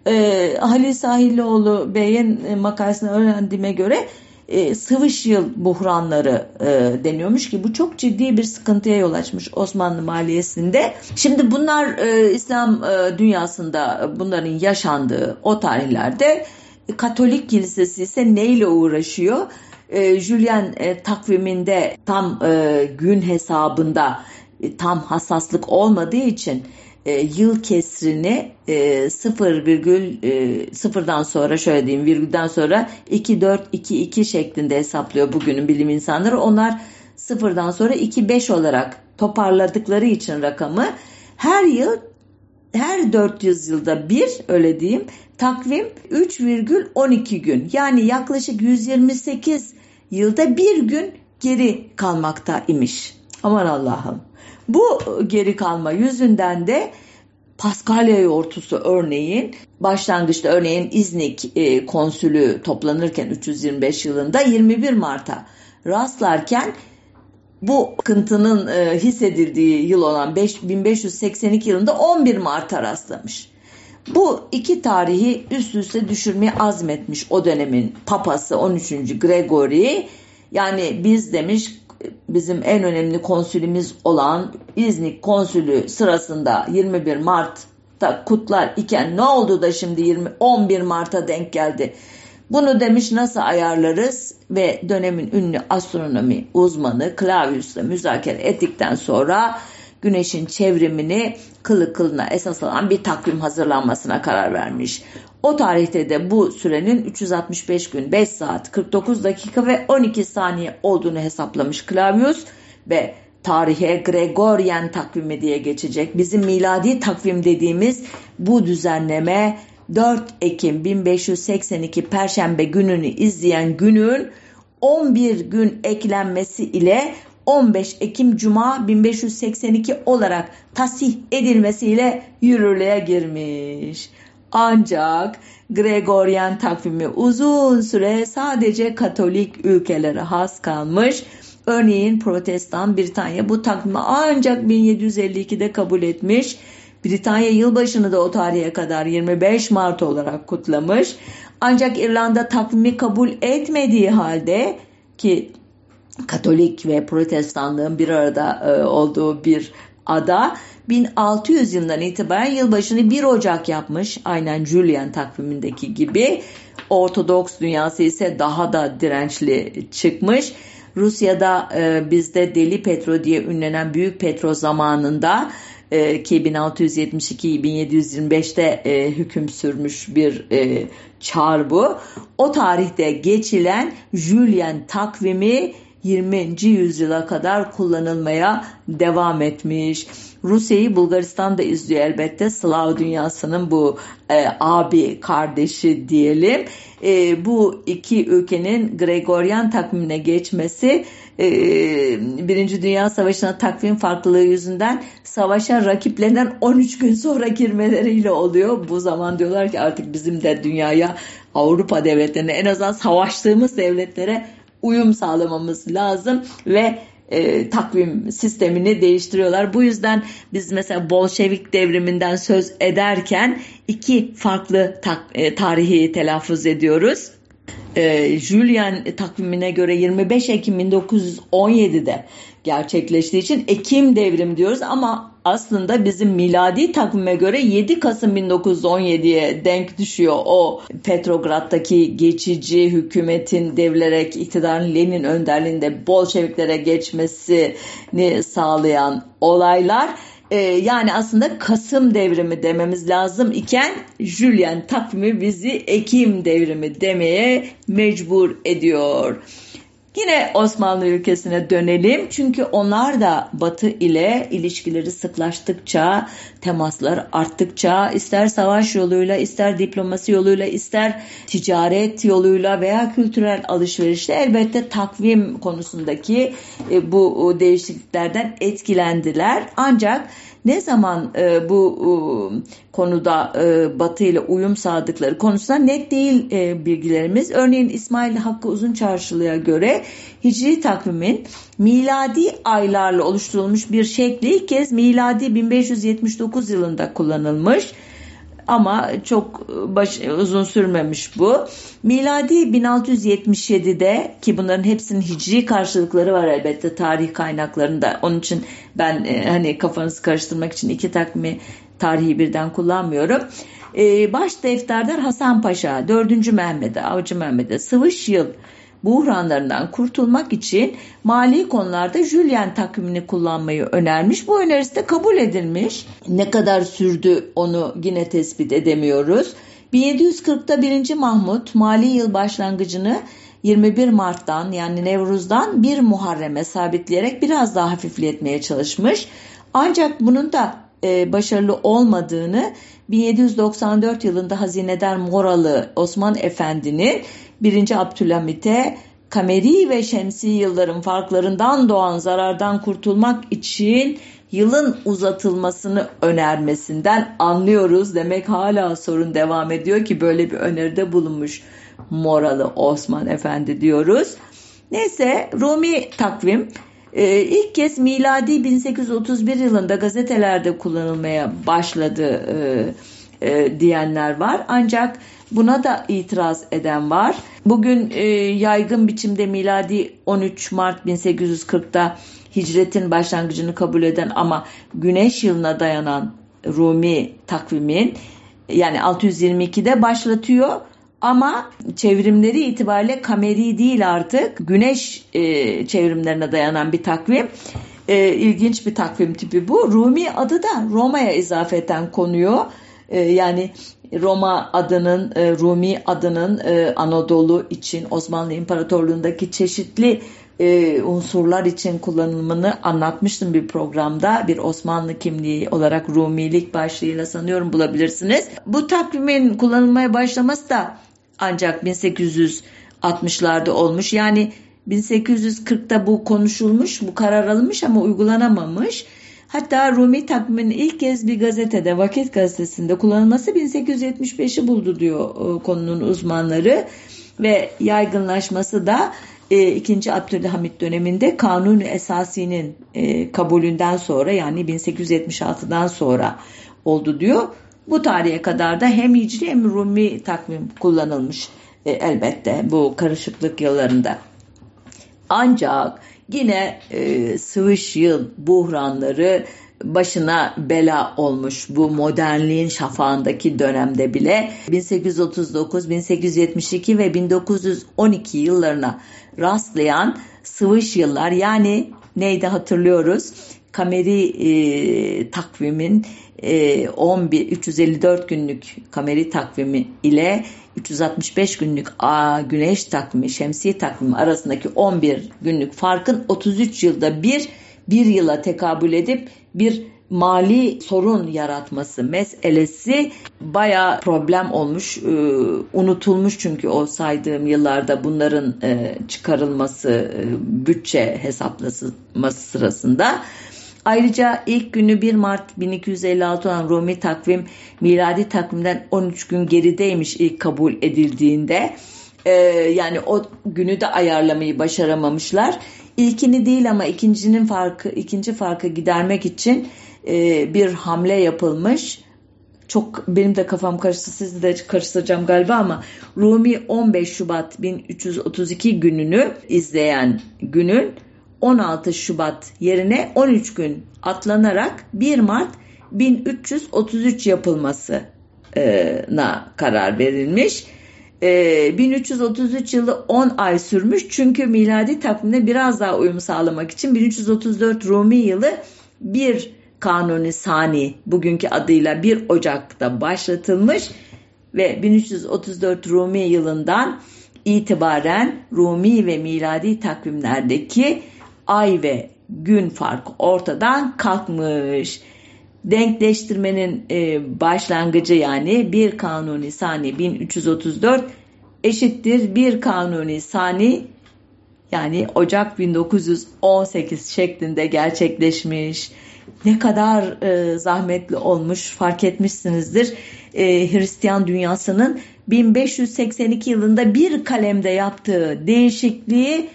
[SPEAKER 1] e, Halil Sahillioğlu Bey'in e, makalesini öğrendiğime göre e, sıvış yıl buhranları e, deniyormuş ki bu çok ciddi bir sıkıntıya yol açmış Osmanlı maliyesinde. Şimdi bunlar e, İslam e, dünyasında bunların yaşandığı o tarihlerde Katolik Kilisesi ise neyle uğraşıyor? E, Julian e, takviminde tam e, gün hesabında e, tam hassaslık olmadığı için e, yıl kesrini e, 0 virgül e, sıfırdan sonra şöyle diyeyim virgülden sonra 2 4 2 2 şeklinde hesaplıyor bugünün bilim insanları. Onlar sıfırdan sonra 2 5 olarak toparladıkları için rakamı her yıl her 400 yılda bir öyle diyeyim takvim 3,12 gün yani yaklaşık 128 yılda bir gün geri kalmakta imiş. Aman Allah'ım. Bu geri kalma yüzünden de Paskalya yortusu örneğin başlangıçta örneğin İznik e, konsülü toplanırken 325 yılında 21 Mart'a rastlarken bu kıntının e, hissedildiği yıl olan 5, 1582 yılında 11 Mart'a rastlamış. Bu iki tarihi üst üste düşürmeye azmetmiş o dönemin papası 13. Gregory. Yani biz demiş bizim en önemli konsülümüz olan İznik konsülü sırasında 21 Mart'ta kutlar iken ne oldu da şimdi 20 11 Mart'a denk geldi? Bunu demiş nasıl ayarlarız ve dönemin ünlü astronomi uzmanı Clavius'la müzakere ettikten sonra güneşin çevrimini kılı kılına esas alan bir takvim hazırlanmasına karar vermiş. O tarihte de bu sürenin 365 gün 5 saat 49 dakika ve 12 saniye olduğunu hesaplamış Clavius ve tarihe Gregorian takvimi diye geçecek. Bizim miladi takvim dediğimiz bu düzenleme 4 Ekim 1582 Perşembe gününü izleyen günün 11 gün eklenmesi ile 15 Ekim Cuma 1582 olarak tasih edilmesiyle yürürlüğe girmiş. Ancak Gregorian takvimi uzun süre sadece Katolik ülkelere has kalmış. Örneğin Protestan Britanya bu takvimi ancak 1752'de kabul etmiş. Britanya yılbaşını da o tarihe kadar 25 Mart olarak kutlamış. Ancak İrlanda takvimi kabul etmediği halde ki Katolik ve Protestanlığın bir arada e, olduğu bir ada 1600 yılından itibaren yılbaşını 1 Ocak yapmış. Aynen Julian takvimindeki gibi. Ortodoks dünyası ise daha da dirençli çıkmış. Rusya'da e, bizde Deli Petro diye ünlenen Büyük Petro zamanında e, ki 1672-1725'te e, hüküm sürmüş bir e, çar bu. O tarihte geçilen Julian takvimi 20. yüzyıla kadar kullanılmaya devam etmiş. Rusya'yı Bulgaristan da izliyor elbette. Slav dünyasının bu e, abi kardeşi diyelim. E, bu iki ülkenin Gregorian takvimine geçmesi e, Birinci Dünya Savaşı'na takvim farklılığı yüzünden savaşa rakiplerinden 13 gün sonra girmeleriyle oluyor. Bu zaman diyorlar ki artık bizim de dünyaya Avrupa devletlerine en azından savaştığımız devletlere uyum sağlamamız lazım ve e, takvim sistemini değiştiriyorlar. Bu yüzden biz mesela Bolşevik devriminden söz ederken iki farklı tak, e, tarihi telaffuz ediyoruz. E, Julian takvimine göre 25 Ekim 1917'de gerçekleştiği için Ekim devrim diyoruz ama aslında bizim miladi takvime göre 7 Kasım 1917'ye denk düşüyor o Petrograd'daki geçici hükümetin devrilerek iktidarın Lenin önderliğinde Bolşeviklere geçmesini sağlayan olaylar ee, yani aslında Kasım devrimi dememiz lazım iken Julian takvimi bizi Ekim devrimi demeye mecbur ediyor. Yine Osmanlı ülkesine dönelim. Çünkü onlar da Batı ile ilişkileri sıklaştıkça, temaslar arttıkça, ister savaş yoluyla, ister diplomasi yoluyla, ister ticaret yoluyla veya kültürel alışverişle elbette takvim konusundaki e, bu değişikliklerden etkilendiler. Ancak ne zaman e, bu e, konuda e, Batı ile uyum sağladıkları konusunda net değil e, bilgilerimiz. Örneğin İsmail Hakkı Uzun Çarşılı'ya göre Hicri takvimin miladi aylarla oluşturulmuş bir şekli ilk kez miladi 1579 yılında kullanılmış ama çok baş, uzun sürmemiş bu. Miladi 1677'de ki bunların hepsinin hicri karşılıkları var elbette tarih kaynaklarında. Onun için ben e, hani kafanızı karıştırmak için iki takvimi tarihi birden kullanmıyorum. E, baş defterdar Hasan Paşa, 4. Mehmet'e, Avcı Mehmet'e sıvış yıl buhranlarından kurtulmak için mali konularda Julian takvimini kullanmayı önermiş. Bu önerisi de kabul edilmiş. Ne kadar sürdü onu yine tespit edemiyoruz. 1740'ta 1. Mahmut mali yıl başlangıcını 21 Mart'tan yani Nevruz'dan 1 Muharrem'e sabitleyerek biraz daha hafifletmeye çalışmış. Ancak bunun da e, başarılı olmadığını 1794 yılında hazinedar Moralı Osman Efendi'nin 1. Abdülhamit'e kameri ve şemsi yılların farklarından doğan zarardan kurtulmak için yılın uzatılmasını önermesinden anlıyoruz. Demek hala sorun devam ediyor ki böyle bir öneride bulunmuş Moralı Osman Efendi diyoruz. Neyse Rumi takvim e, ilk kez miladi 1831 yılında gazetelerde kullanılmaya başladı e, e, diyenler var. Ancak buna da itiraz eden var. Bugün e, yaygın biçimde miladi 13 Mart 1840'da hicretin başlangıcını kabul eden ama güneş yılına dayanan Rumi takvimin yani 622'de başlatıyor ama çevrimleri itibariyle kameri değil artık güneş e, çevrimlerine dayanan bir takvim. E, ilginç bir takvim tipi bu. Rumi adı da Roma'ya izafeten konuyor. E, yani Roma adının, e, Rumi adının e, Anadolu için Osmanlı İmparatorluğundaki çeşitli e, unsurlar için kullanılımını anlatmıştım bir programda. Bir Osmanlı kimliği olarak Rumilik başlığıyla sanıyorum bulabilirsiniz. Bu takvimin kullanılmaya başlaması da ancak 1860'larda olmuş. Yani 1840'da bu konuşulmuş, bu karar alınmış ama uygulanamamış. Hatta Rumi takviminin ilk kez bir gazetede, Vakit Gazetesi'nde kullanılması 1875'i buldu diyor e, konunun uzmanları. Ve yaygınlaşması da e, 2. Abdülhamit döneminde Kanun Esasi'nin e, kabulünden sonra yani 1876'dan sonra oldu diyor. Bu tarihe kadar da hem Hicri hem Rumi takvim kullanılmış e, elbette bu karışıklık yıllarında. Ancak yine e, sıvış yıl buhranları başına bela olmuş bu modernliğin şafağındaki dönemde bile 1839, 1872 ve 1912 yıllarına rastlayan sıvış yıllar yani neydi hatırlıyoruz? Kameri e, takvimin 11 354 günlük kameri takvimi ile 365 günlük a, güneş takvimi, şemsiye takvimi arasındaki 11 günlük farkın 33 yılda bir bir yıla tekabül edip bir mali sorun yaratması meselesi baya problem olmuş, e, unutulmuş çünkü o saydığım yıllarda bunların e, çıkarılması, e, bütçe hesaplaması sırasında. Ayrıca ilk günü 1 Mart 1256 olan Rumi takvim miladi takvimden 13 gün gerideymiş ilk kabul edildiğinde. Ee, yani o günü de ayarlamayı başaramamışlar. İlkini değil ama ikincinin farkı, ikinci farkı gidermek için e, bir hamle yapılmış. Çok benim de kafam karıştı sizi de karıştıracağım galiba ama Rumi 15 Şubat 1332 gününü izleyen günün 16 Şubat yerine 13 gün atlanarak 1 Mart 1333 yapılmasına karar verilmiş. 1333 yılı 10 ay sürmüş çünkü miladi takvimde biraz daha uyum sağlamak için 1334 Rumi yılı 1 Kanuni Sani bugünkü adıyla 1 Ocak'ta başlatılmış ve 1334 Rumi yılından itibaren Rumi ve miladi takvimlerdeki ay ve gün farkı ortadan kalkmış. Denkleştirmenin e, başlangıcı yani bir kanuni sani 1334 eşittir bir kanuni sani yani Ocak 1918 şeklinde gerçekleşmiş. Ne kadar e, zahmetli olmuş fark etmişsinizdir. E, Hristiyan dünyasının 1582 yılında bir kalemde yaptığı değişikliği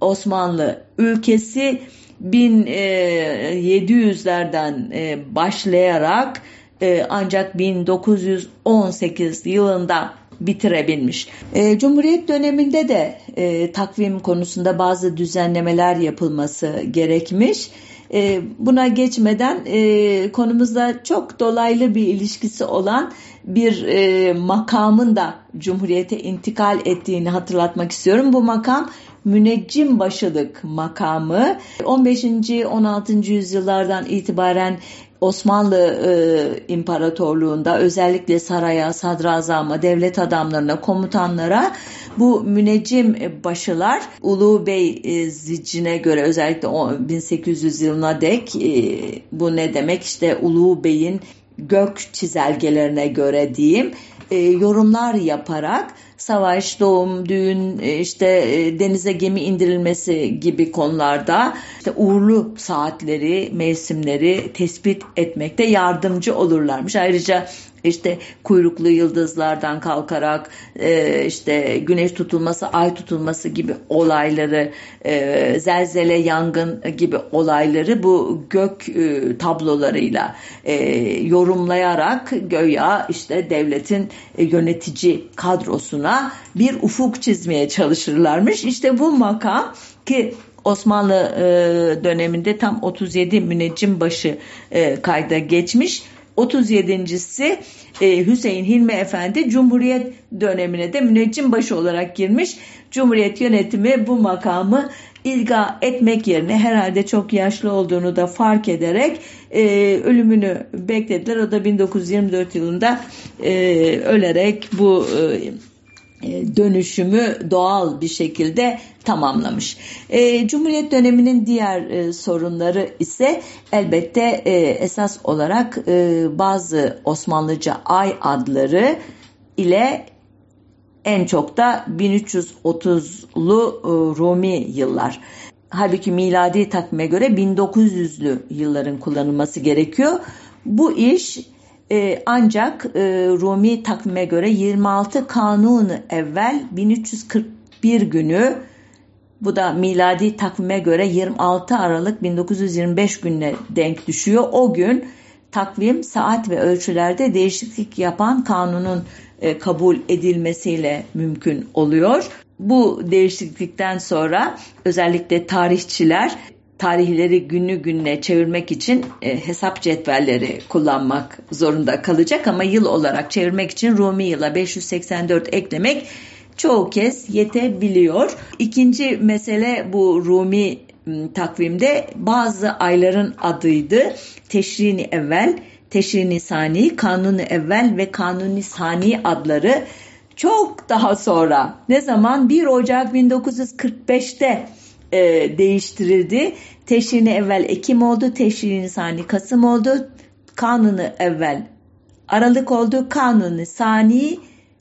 [SPEAKER 1] Osmanlı ülkesi 1700'lerden e, başlayarak e, ancak 1918 yılında bitirebilmiş. E, Cumhuriyet döneminde de takvim konusunda bazı düzenlemeler yapılması gerekmiş. buna geçmeden konumuzda çok dolaylı bir ilişkisi olan bir makamın da Cumhuriyete intikal ettiğini hatırlatmak istiyorum. Bu makam müneccim başılık makamı 15. 16. yüzyıllardan itibaren Osmanlı e, İmparatorluğunda özellikle saraya, sadrazama, devlet adamlarına, komutanlara bu müneccim başılar Ulu Bey e, zicine göre özellikle 1800 yılına dek e, bu ne demek işte Ulu Bey'in gök çizelgelerine göre diyeyim e, yorumlar yaparak savaş, doğum, düğün, e, işte e, denize gemi indirilmesi gibi konularda işte uğurlu saatleri, mevsimleri tespit etmekte yardımcı olurlarmış. Ayrıca işte kuyruklu yıldızlardan kalkarak e, işte güneş tutulması, ay tutulması gibi olayları, e, zelzele, yangın gibi olayları bu gök e, tablolarıyla e, yorumlayarak göya işte devletin e, yönetici kadrosuna bir ufuk çizmeye çalışırlarmış. İşte bu makam ki Osmanlı e, döneminde tam 37 müneccim başı e, kayda geçmiş 37.si e, Hüseyin Hilmi Efendi Cumhuriyet dönemine de müneccim başı olarak girmiş. Cumhuriyet yönetimi bu makamı ilga etmek yerine herhalde çok yaşlı olduğunu da fark ederek e, ölümünü beklediler. O da 1924 yılında e, ölerek bu e, dönüşümü doğal bir şekilde tamamlamış. E, Cumhuriyet döneminin diğer e, sorunları ise elbette e, esas olarak e, bazı Osmanlıca ay adları ile en çok da 1330'lu e, Rumi yıllar. Halbuki miladi takvime göre 1900'lü yılların kullanılması gerekiyor. Bu iş e, ancak e, Rumi takvime göre 26 kanunu evvel 1341 günü bu da miladi takvime göre 26 Aralık 1925 gününe denk düşüyor. O gün takvim, saat ve ölçülerde değişiklik yapan kanunun e, kabul edilmesiyle mümkün oluyor. Bu değişiklikten sonra özellikle tarihçiler tarihleri günü gününe çevirmek için e, hesap cetvelleri kullanmak zorunda kalacak ama yıl olarak çevirmek için Rumi yıla 584 eklemek çoğu kez yetebiliyor. İkinci mesele bu Rumi takvimde bazı ayların adıydı. Teşrini evvel, teşrini sani, kanuni evvel ve kanuni sani adları çok daha sonra ne zaman 1 Ocak 1945'te e, değiştirildi. Teşrini evvel Ekim oldu, teşrini sani Kasım oldu, kanunu evvel Aralık oldu, kanunu sani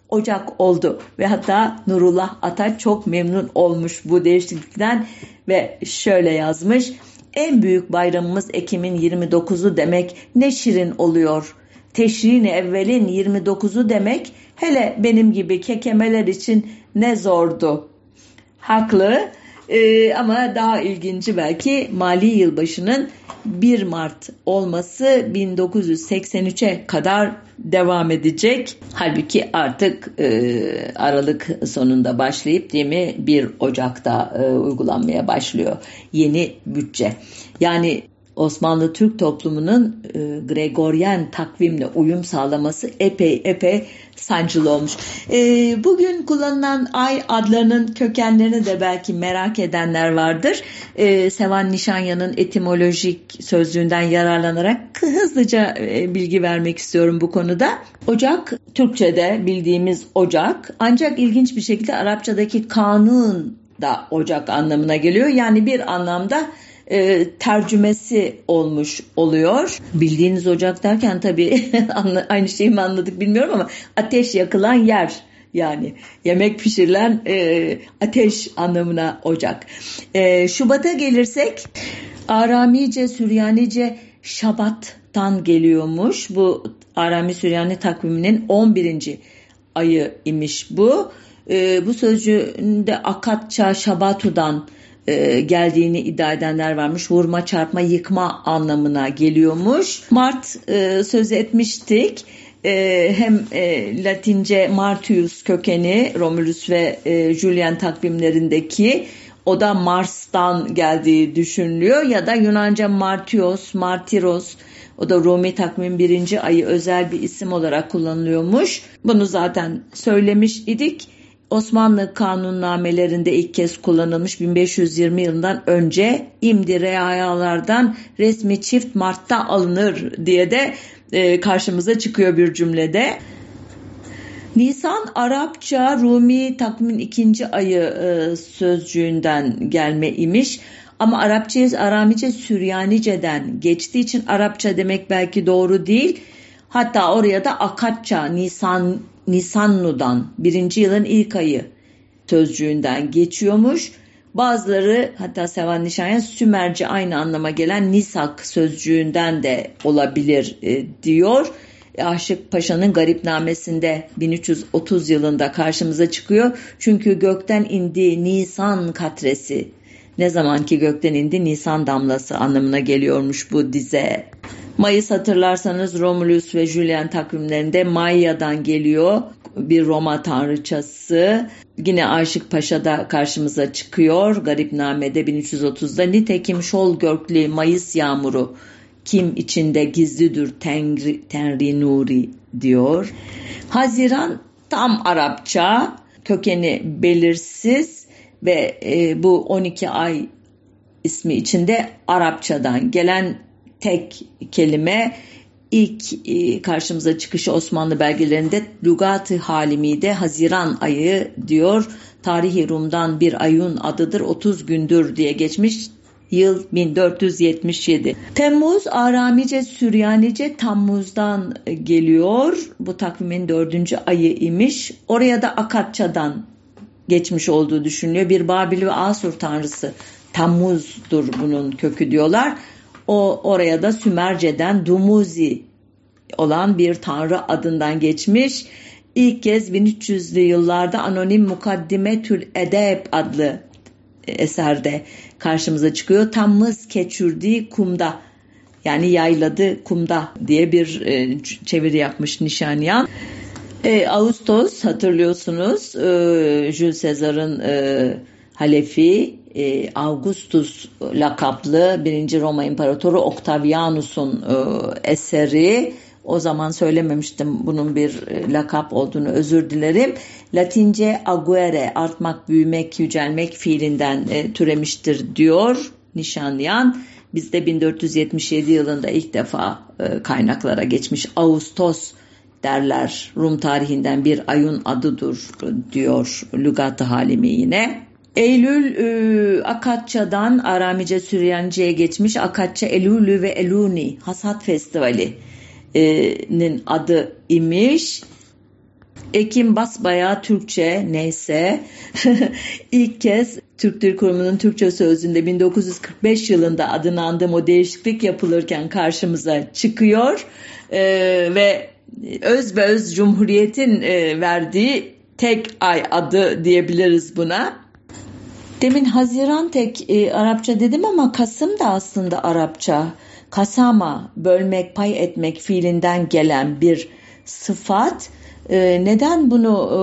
[SPEAKER 1] Ocak oldu ve hatta Nurullah Ataç çok memnun olmuş bu değişiklikten ve şöyle yazmış. En büyük bayramımız Ekim'in 29'u demek ne şirin oluyor. Teşrin evvelin 29'u demek hele benim gibi kekemeler için ne zordu. Haklı ee, ama daha ilginci belki mali yılbaşının 1 Mart olması 1983'e kadar devam edecek. Halbuki artık e, Aralık sonunda başlayıp değil mi 1 Ocak'ta e, uygulanmaya başlıyor yeni bütçe. Yani Osmanlı Türk toplumunun e, Gregoryen takvimle uyum sağlaması epey epey sancılı olmuş. E, bugün kullanılan ay adlarının kökenlerini de belki merak edenler vardır. E, Sevan Nişanya'nın etimolojik sözlüğünden yararlanarak hızlıca e, bilgi vermek istiyorum bu konuda. Ocak Türkçe'de bildiğimiz ocak ancak ilginç bir şekilde Arapçadaki kanun da ocak anlamına geliyor. Yani bir anlamda e, tercümesi olmuş oluyor. Bildiğiniz ocak derken tabii [laughs] aynı şeyi mi anladık bilmiyorum ama ateş yakılan yer yani yemek pişirilen e, ateş anlamına ocak. E, Şubat'a gelirsek Aramice, Süryanice Şabat'tan geliyormuş. Bu Arami Süryani takviminin 11. ayı imiş bu. E, bu sözcüğünde Akatça Şabatu'dan e, geldiğini iddia edenler varmış. Vurma, çarpma, yıkma anlamına geliyormuş. Mart e, söz etmiştik. E, hem e, Latince Martius kökeni Romulus ve e, Julian takvimlerindeki o da Mars'tan geldiği düşünülüyor ya da Yunanca Martios, Martiros o da Rumi takvim birinci ayı özel bir isim olarak kullanılıyormuş. Bunu zaten söylemiş idik. Osmanlı kanunnamelerinde ilk kez kullanılmış 1520 yılından önce imdi reayalardan resmi çift Mart'ta alınır diye de e, karşımıza çıkıyor bir cümlede. Nisan Arapça Rumi takvimin ikinci ayı e, sözcüğünden gelme imiş. Ama Arapça, Aramice, Süryanice'den geçtiği için Arapça demek belki doğru değil. Hatta oraya da Akatça, Nisan Nisannu'dan birinci yılın ilk ayı sözcüğünden geçiyormuş. Bazıları hatta Sevan Nişanyan Sümerce aynı anlama gelen Nisak sözcüğünden de olabilir e, diyor. E, Aşık Paşa'nın Garipnamesinde 1330 yılında karşımıza çıkıyor. Çünkü gökten indi Nisan katresi. Ne zaman ki gökten indi Nisan damlası anlamına geliyormuş bu dize. Mayıs hatırlarsanız Romulus ve Julian takvimlerinde Maya'dan geliyor bir Roma tanrıçası. Yine Aşık Paşa'da karşımıza çıkıyor. Garipname'de 1330'da nitekim şol görkli Mayıs yağmuru kim içinde gizlidir Tengri, Tenri Nuri diyor. Haziran tam Arapça kökeni belirsiz ve e, bu 12 ay ismi içinde Arapçadan gelen tek kelime ilk e, karşımıza çıkışı Osmanlı belgelerinde Lugat-ı Halimi'de Haziran ayı diyor. Tarihi Rum'dan bir ayın adıdır 30 gündür diye geçmiş. Yıl 1477. Temmuz Aramice Süryanice Tammuz'dan geliyor. Bu takvimin dördüncü ayı imiş. Oraya da Akatça'dan geçmiş olduğu düşünülüyor. Bir Babil ve Asur tanrısı Tammuz'dur bunun kökü diyorlar. O oraya da Sümerce'den Dumuzi olan bir tanrı adından geçmiş. İlk kez 1300'lü yıllarda Anonim Mukaddimetül Edeb adlı eserde karşımıza çıkıyor. Tammız keçürdi kumda yani yayladı kumda diye bir e, çeviri yapmış Nişanyan. E, Ağustos hatırlıyorsunuz e, Jules Caesar'ın e, halefi e, Augustus lakaplı 1. Roma İmparatoru Octavianus'un e, eseri. O zaman söylememiştim bunun bir e, lakap olduğunu özür dilerim. Latince aguere artmak, büyümek, yücelmek fiilinden türemiştir diyor Nişanyan. Bizde 1477 yılında ilk defa kaynaklara geçmiş Ağustos derler. Rum tarihinden bir ayın adıdır diyor Lügat-ı Halimi yine. Eylül e, Akatça'dan Aramice Süryanice'ye geçmiş Akatça Elülü ve Eluni Hasat Festivali'nin adı imiş. Ekim basbayağı Türkçe neyse [laughs] ilk kez Türk Dil Kurumu'nun Türkçe sözlüğünde 1945 yılında adını andığım o değişiklik yapılırken karşımıza çıkıyor ee, ve öz ve öz Cumhuriyet'in e, verdiği tek ay adı diyebiliriz buna. Demin Haziran tek e, Arapça dedim ama Kasım da aslında Arapça. Kasama, bölmek, pay etmek fiilinden gelen bir sıfat. E, neden bunu e,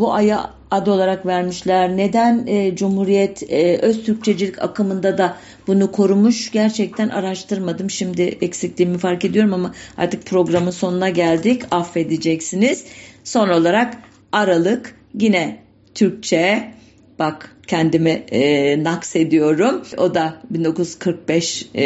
[SPEAKER 1] bu aya adı olarak vermişler. Neden e, Cumhuriyet e, öz Türkçecilik akımında da bunu korumuş? Gerçekten araştırmadım. Şimdi eksikliğimi fark ediyorum ama artık programın sonuna geldik. Affedeceksiniz. Son olarak Aralık yine Türkçe bak kendimi e, naks ediyorum. O da 1945 e,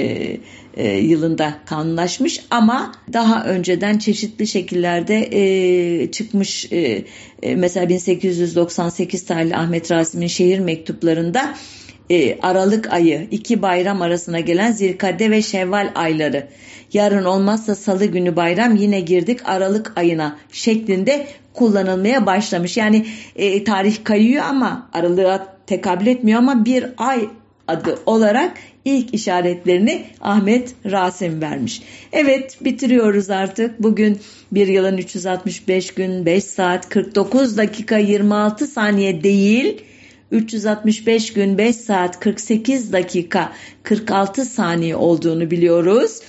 [SPEAKER 1] e, yılında kanunlaşmış ama daha önceden çeşitli şekillerde e, çıkmış e, e, mesela 1898 tarihli Ahmet Rasim'in şehir mektuplarında e, Aralık ayı iki bayram arasına gelen Zilkade ve Şevval ayları yarın olmazsa salı günü bayram yine girdik Aralık ayına şeklinde kullanılmaya başlamış. Yani e, tarih kayıyor ama aralığa tekabül etmiyor ama bir ay adı olarak ilk işaretlerini Ahmet Rasim vermiş. Evet bitiriyoruz artık. Bugün bir yılın 365 gün 5 saat 49 dakika 26 saniye değil 365 gün 5 saat 48 dakika 46 saniye olduğunu biliyoruz.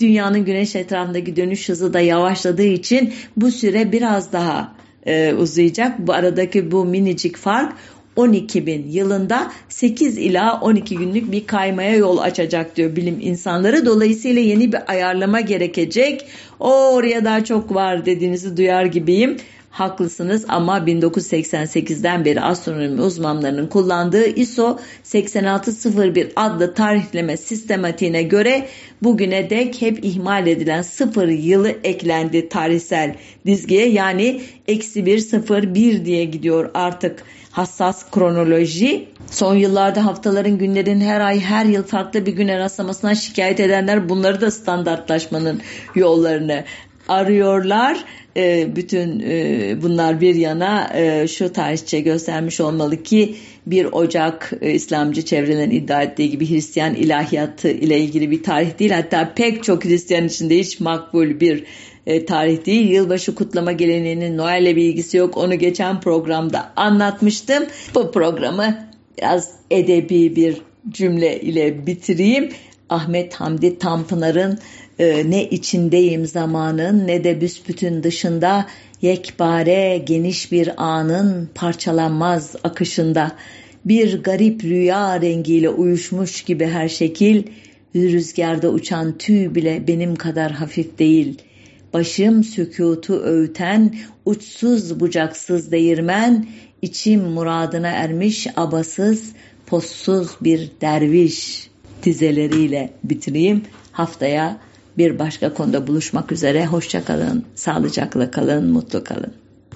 [SPEAKER 1] Dünyanın güneş etrafındaki dönüş hızı da yavaşladığı için bu süre biraz daha e, uzayacak. Bu aradaki bu minicik fark 12 bin yılında 8 ila 12 günlük bir kaymaya yol açacak diyor bilim insanları. Dolayısıyla yeni bir ayarlama gerekecek. O oraya daha çok var dediğinizi duyar gibiyim. Haklısınız ama 1988'den beri astronomi uzmanlarının kullandığı ISO 8601 adlı tarihleme sistematiğine göre bugüne dek hep ihmal edilen sıfır yılı eklendi tarihsel dizgiye. Yani eksi bir sıfır bir diye gidiyor artık hassas kronoloji. Son yıllarda haftaların günlerin her ay her yıl farklı bir güne rastlamasından şikayet edenler bunları da standartlaşmanın yollarını arıyorlar. E, bütün e, bunlar bir yana e, şu tarihçe göstermiş olmalı ki 1 Ocak e, İslamcı çevrelerin iddia ettiği gibi Hristiyan ilahiyatı ile ilgili bir tarih değil. Hatta pek çok Hristiyan içinde hiç makbul bir e, tarih değil. Yılbaşı kutlama geleneğinin Noel'le bir ilgisi yok. Onu geçen programda anlatmıştım. Bu programı biraz edebi bir cümle ile bitireyim. Ahmet Hamdi Tanpınar'ın e, ne içindeyim zamanın ne de büsbütün dışında yekbare geniş bir anın parçalanmaz akışında bir garip rüya rengiyle uyuşmuş gibi her şekil rüzgarda uçan tüy bile benim kadar hafif değil. Başım sükutu öğüten uçsuz bucaksız değirmen içim muradına ermiş abasız possuz bir derviş dizeleriyle bitireyim. Haftaya bir başka konuda buluşmak üzere. Hoşça kalın, sağlıcakla kalın, mutlu kalın.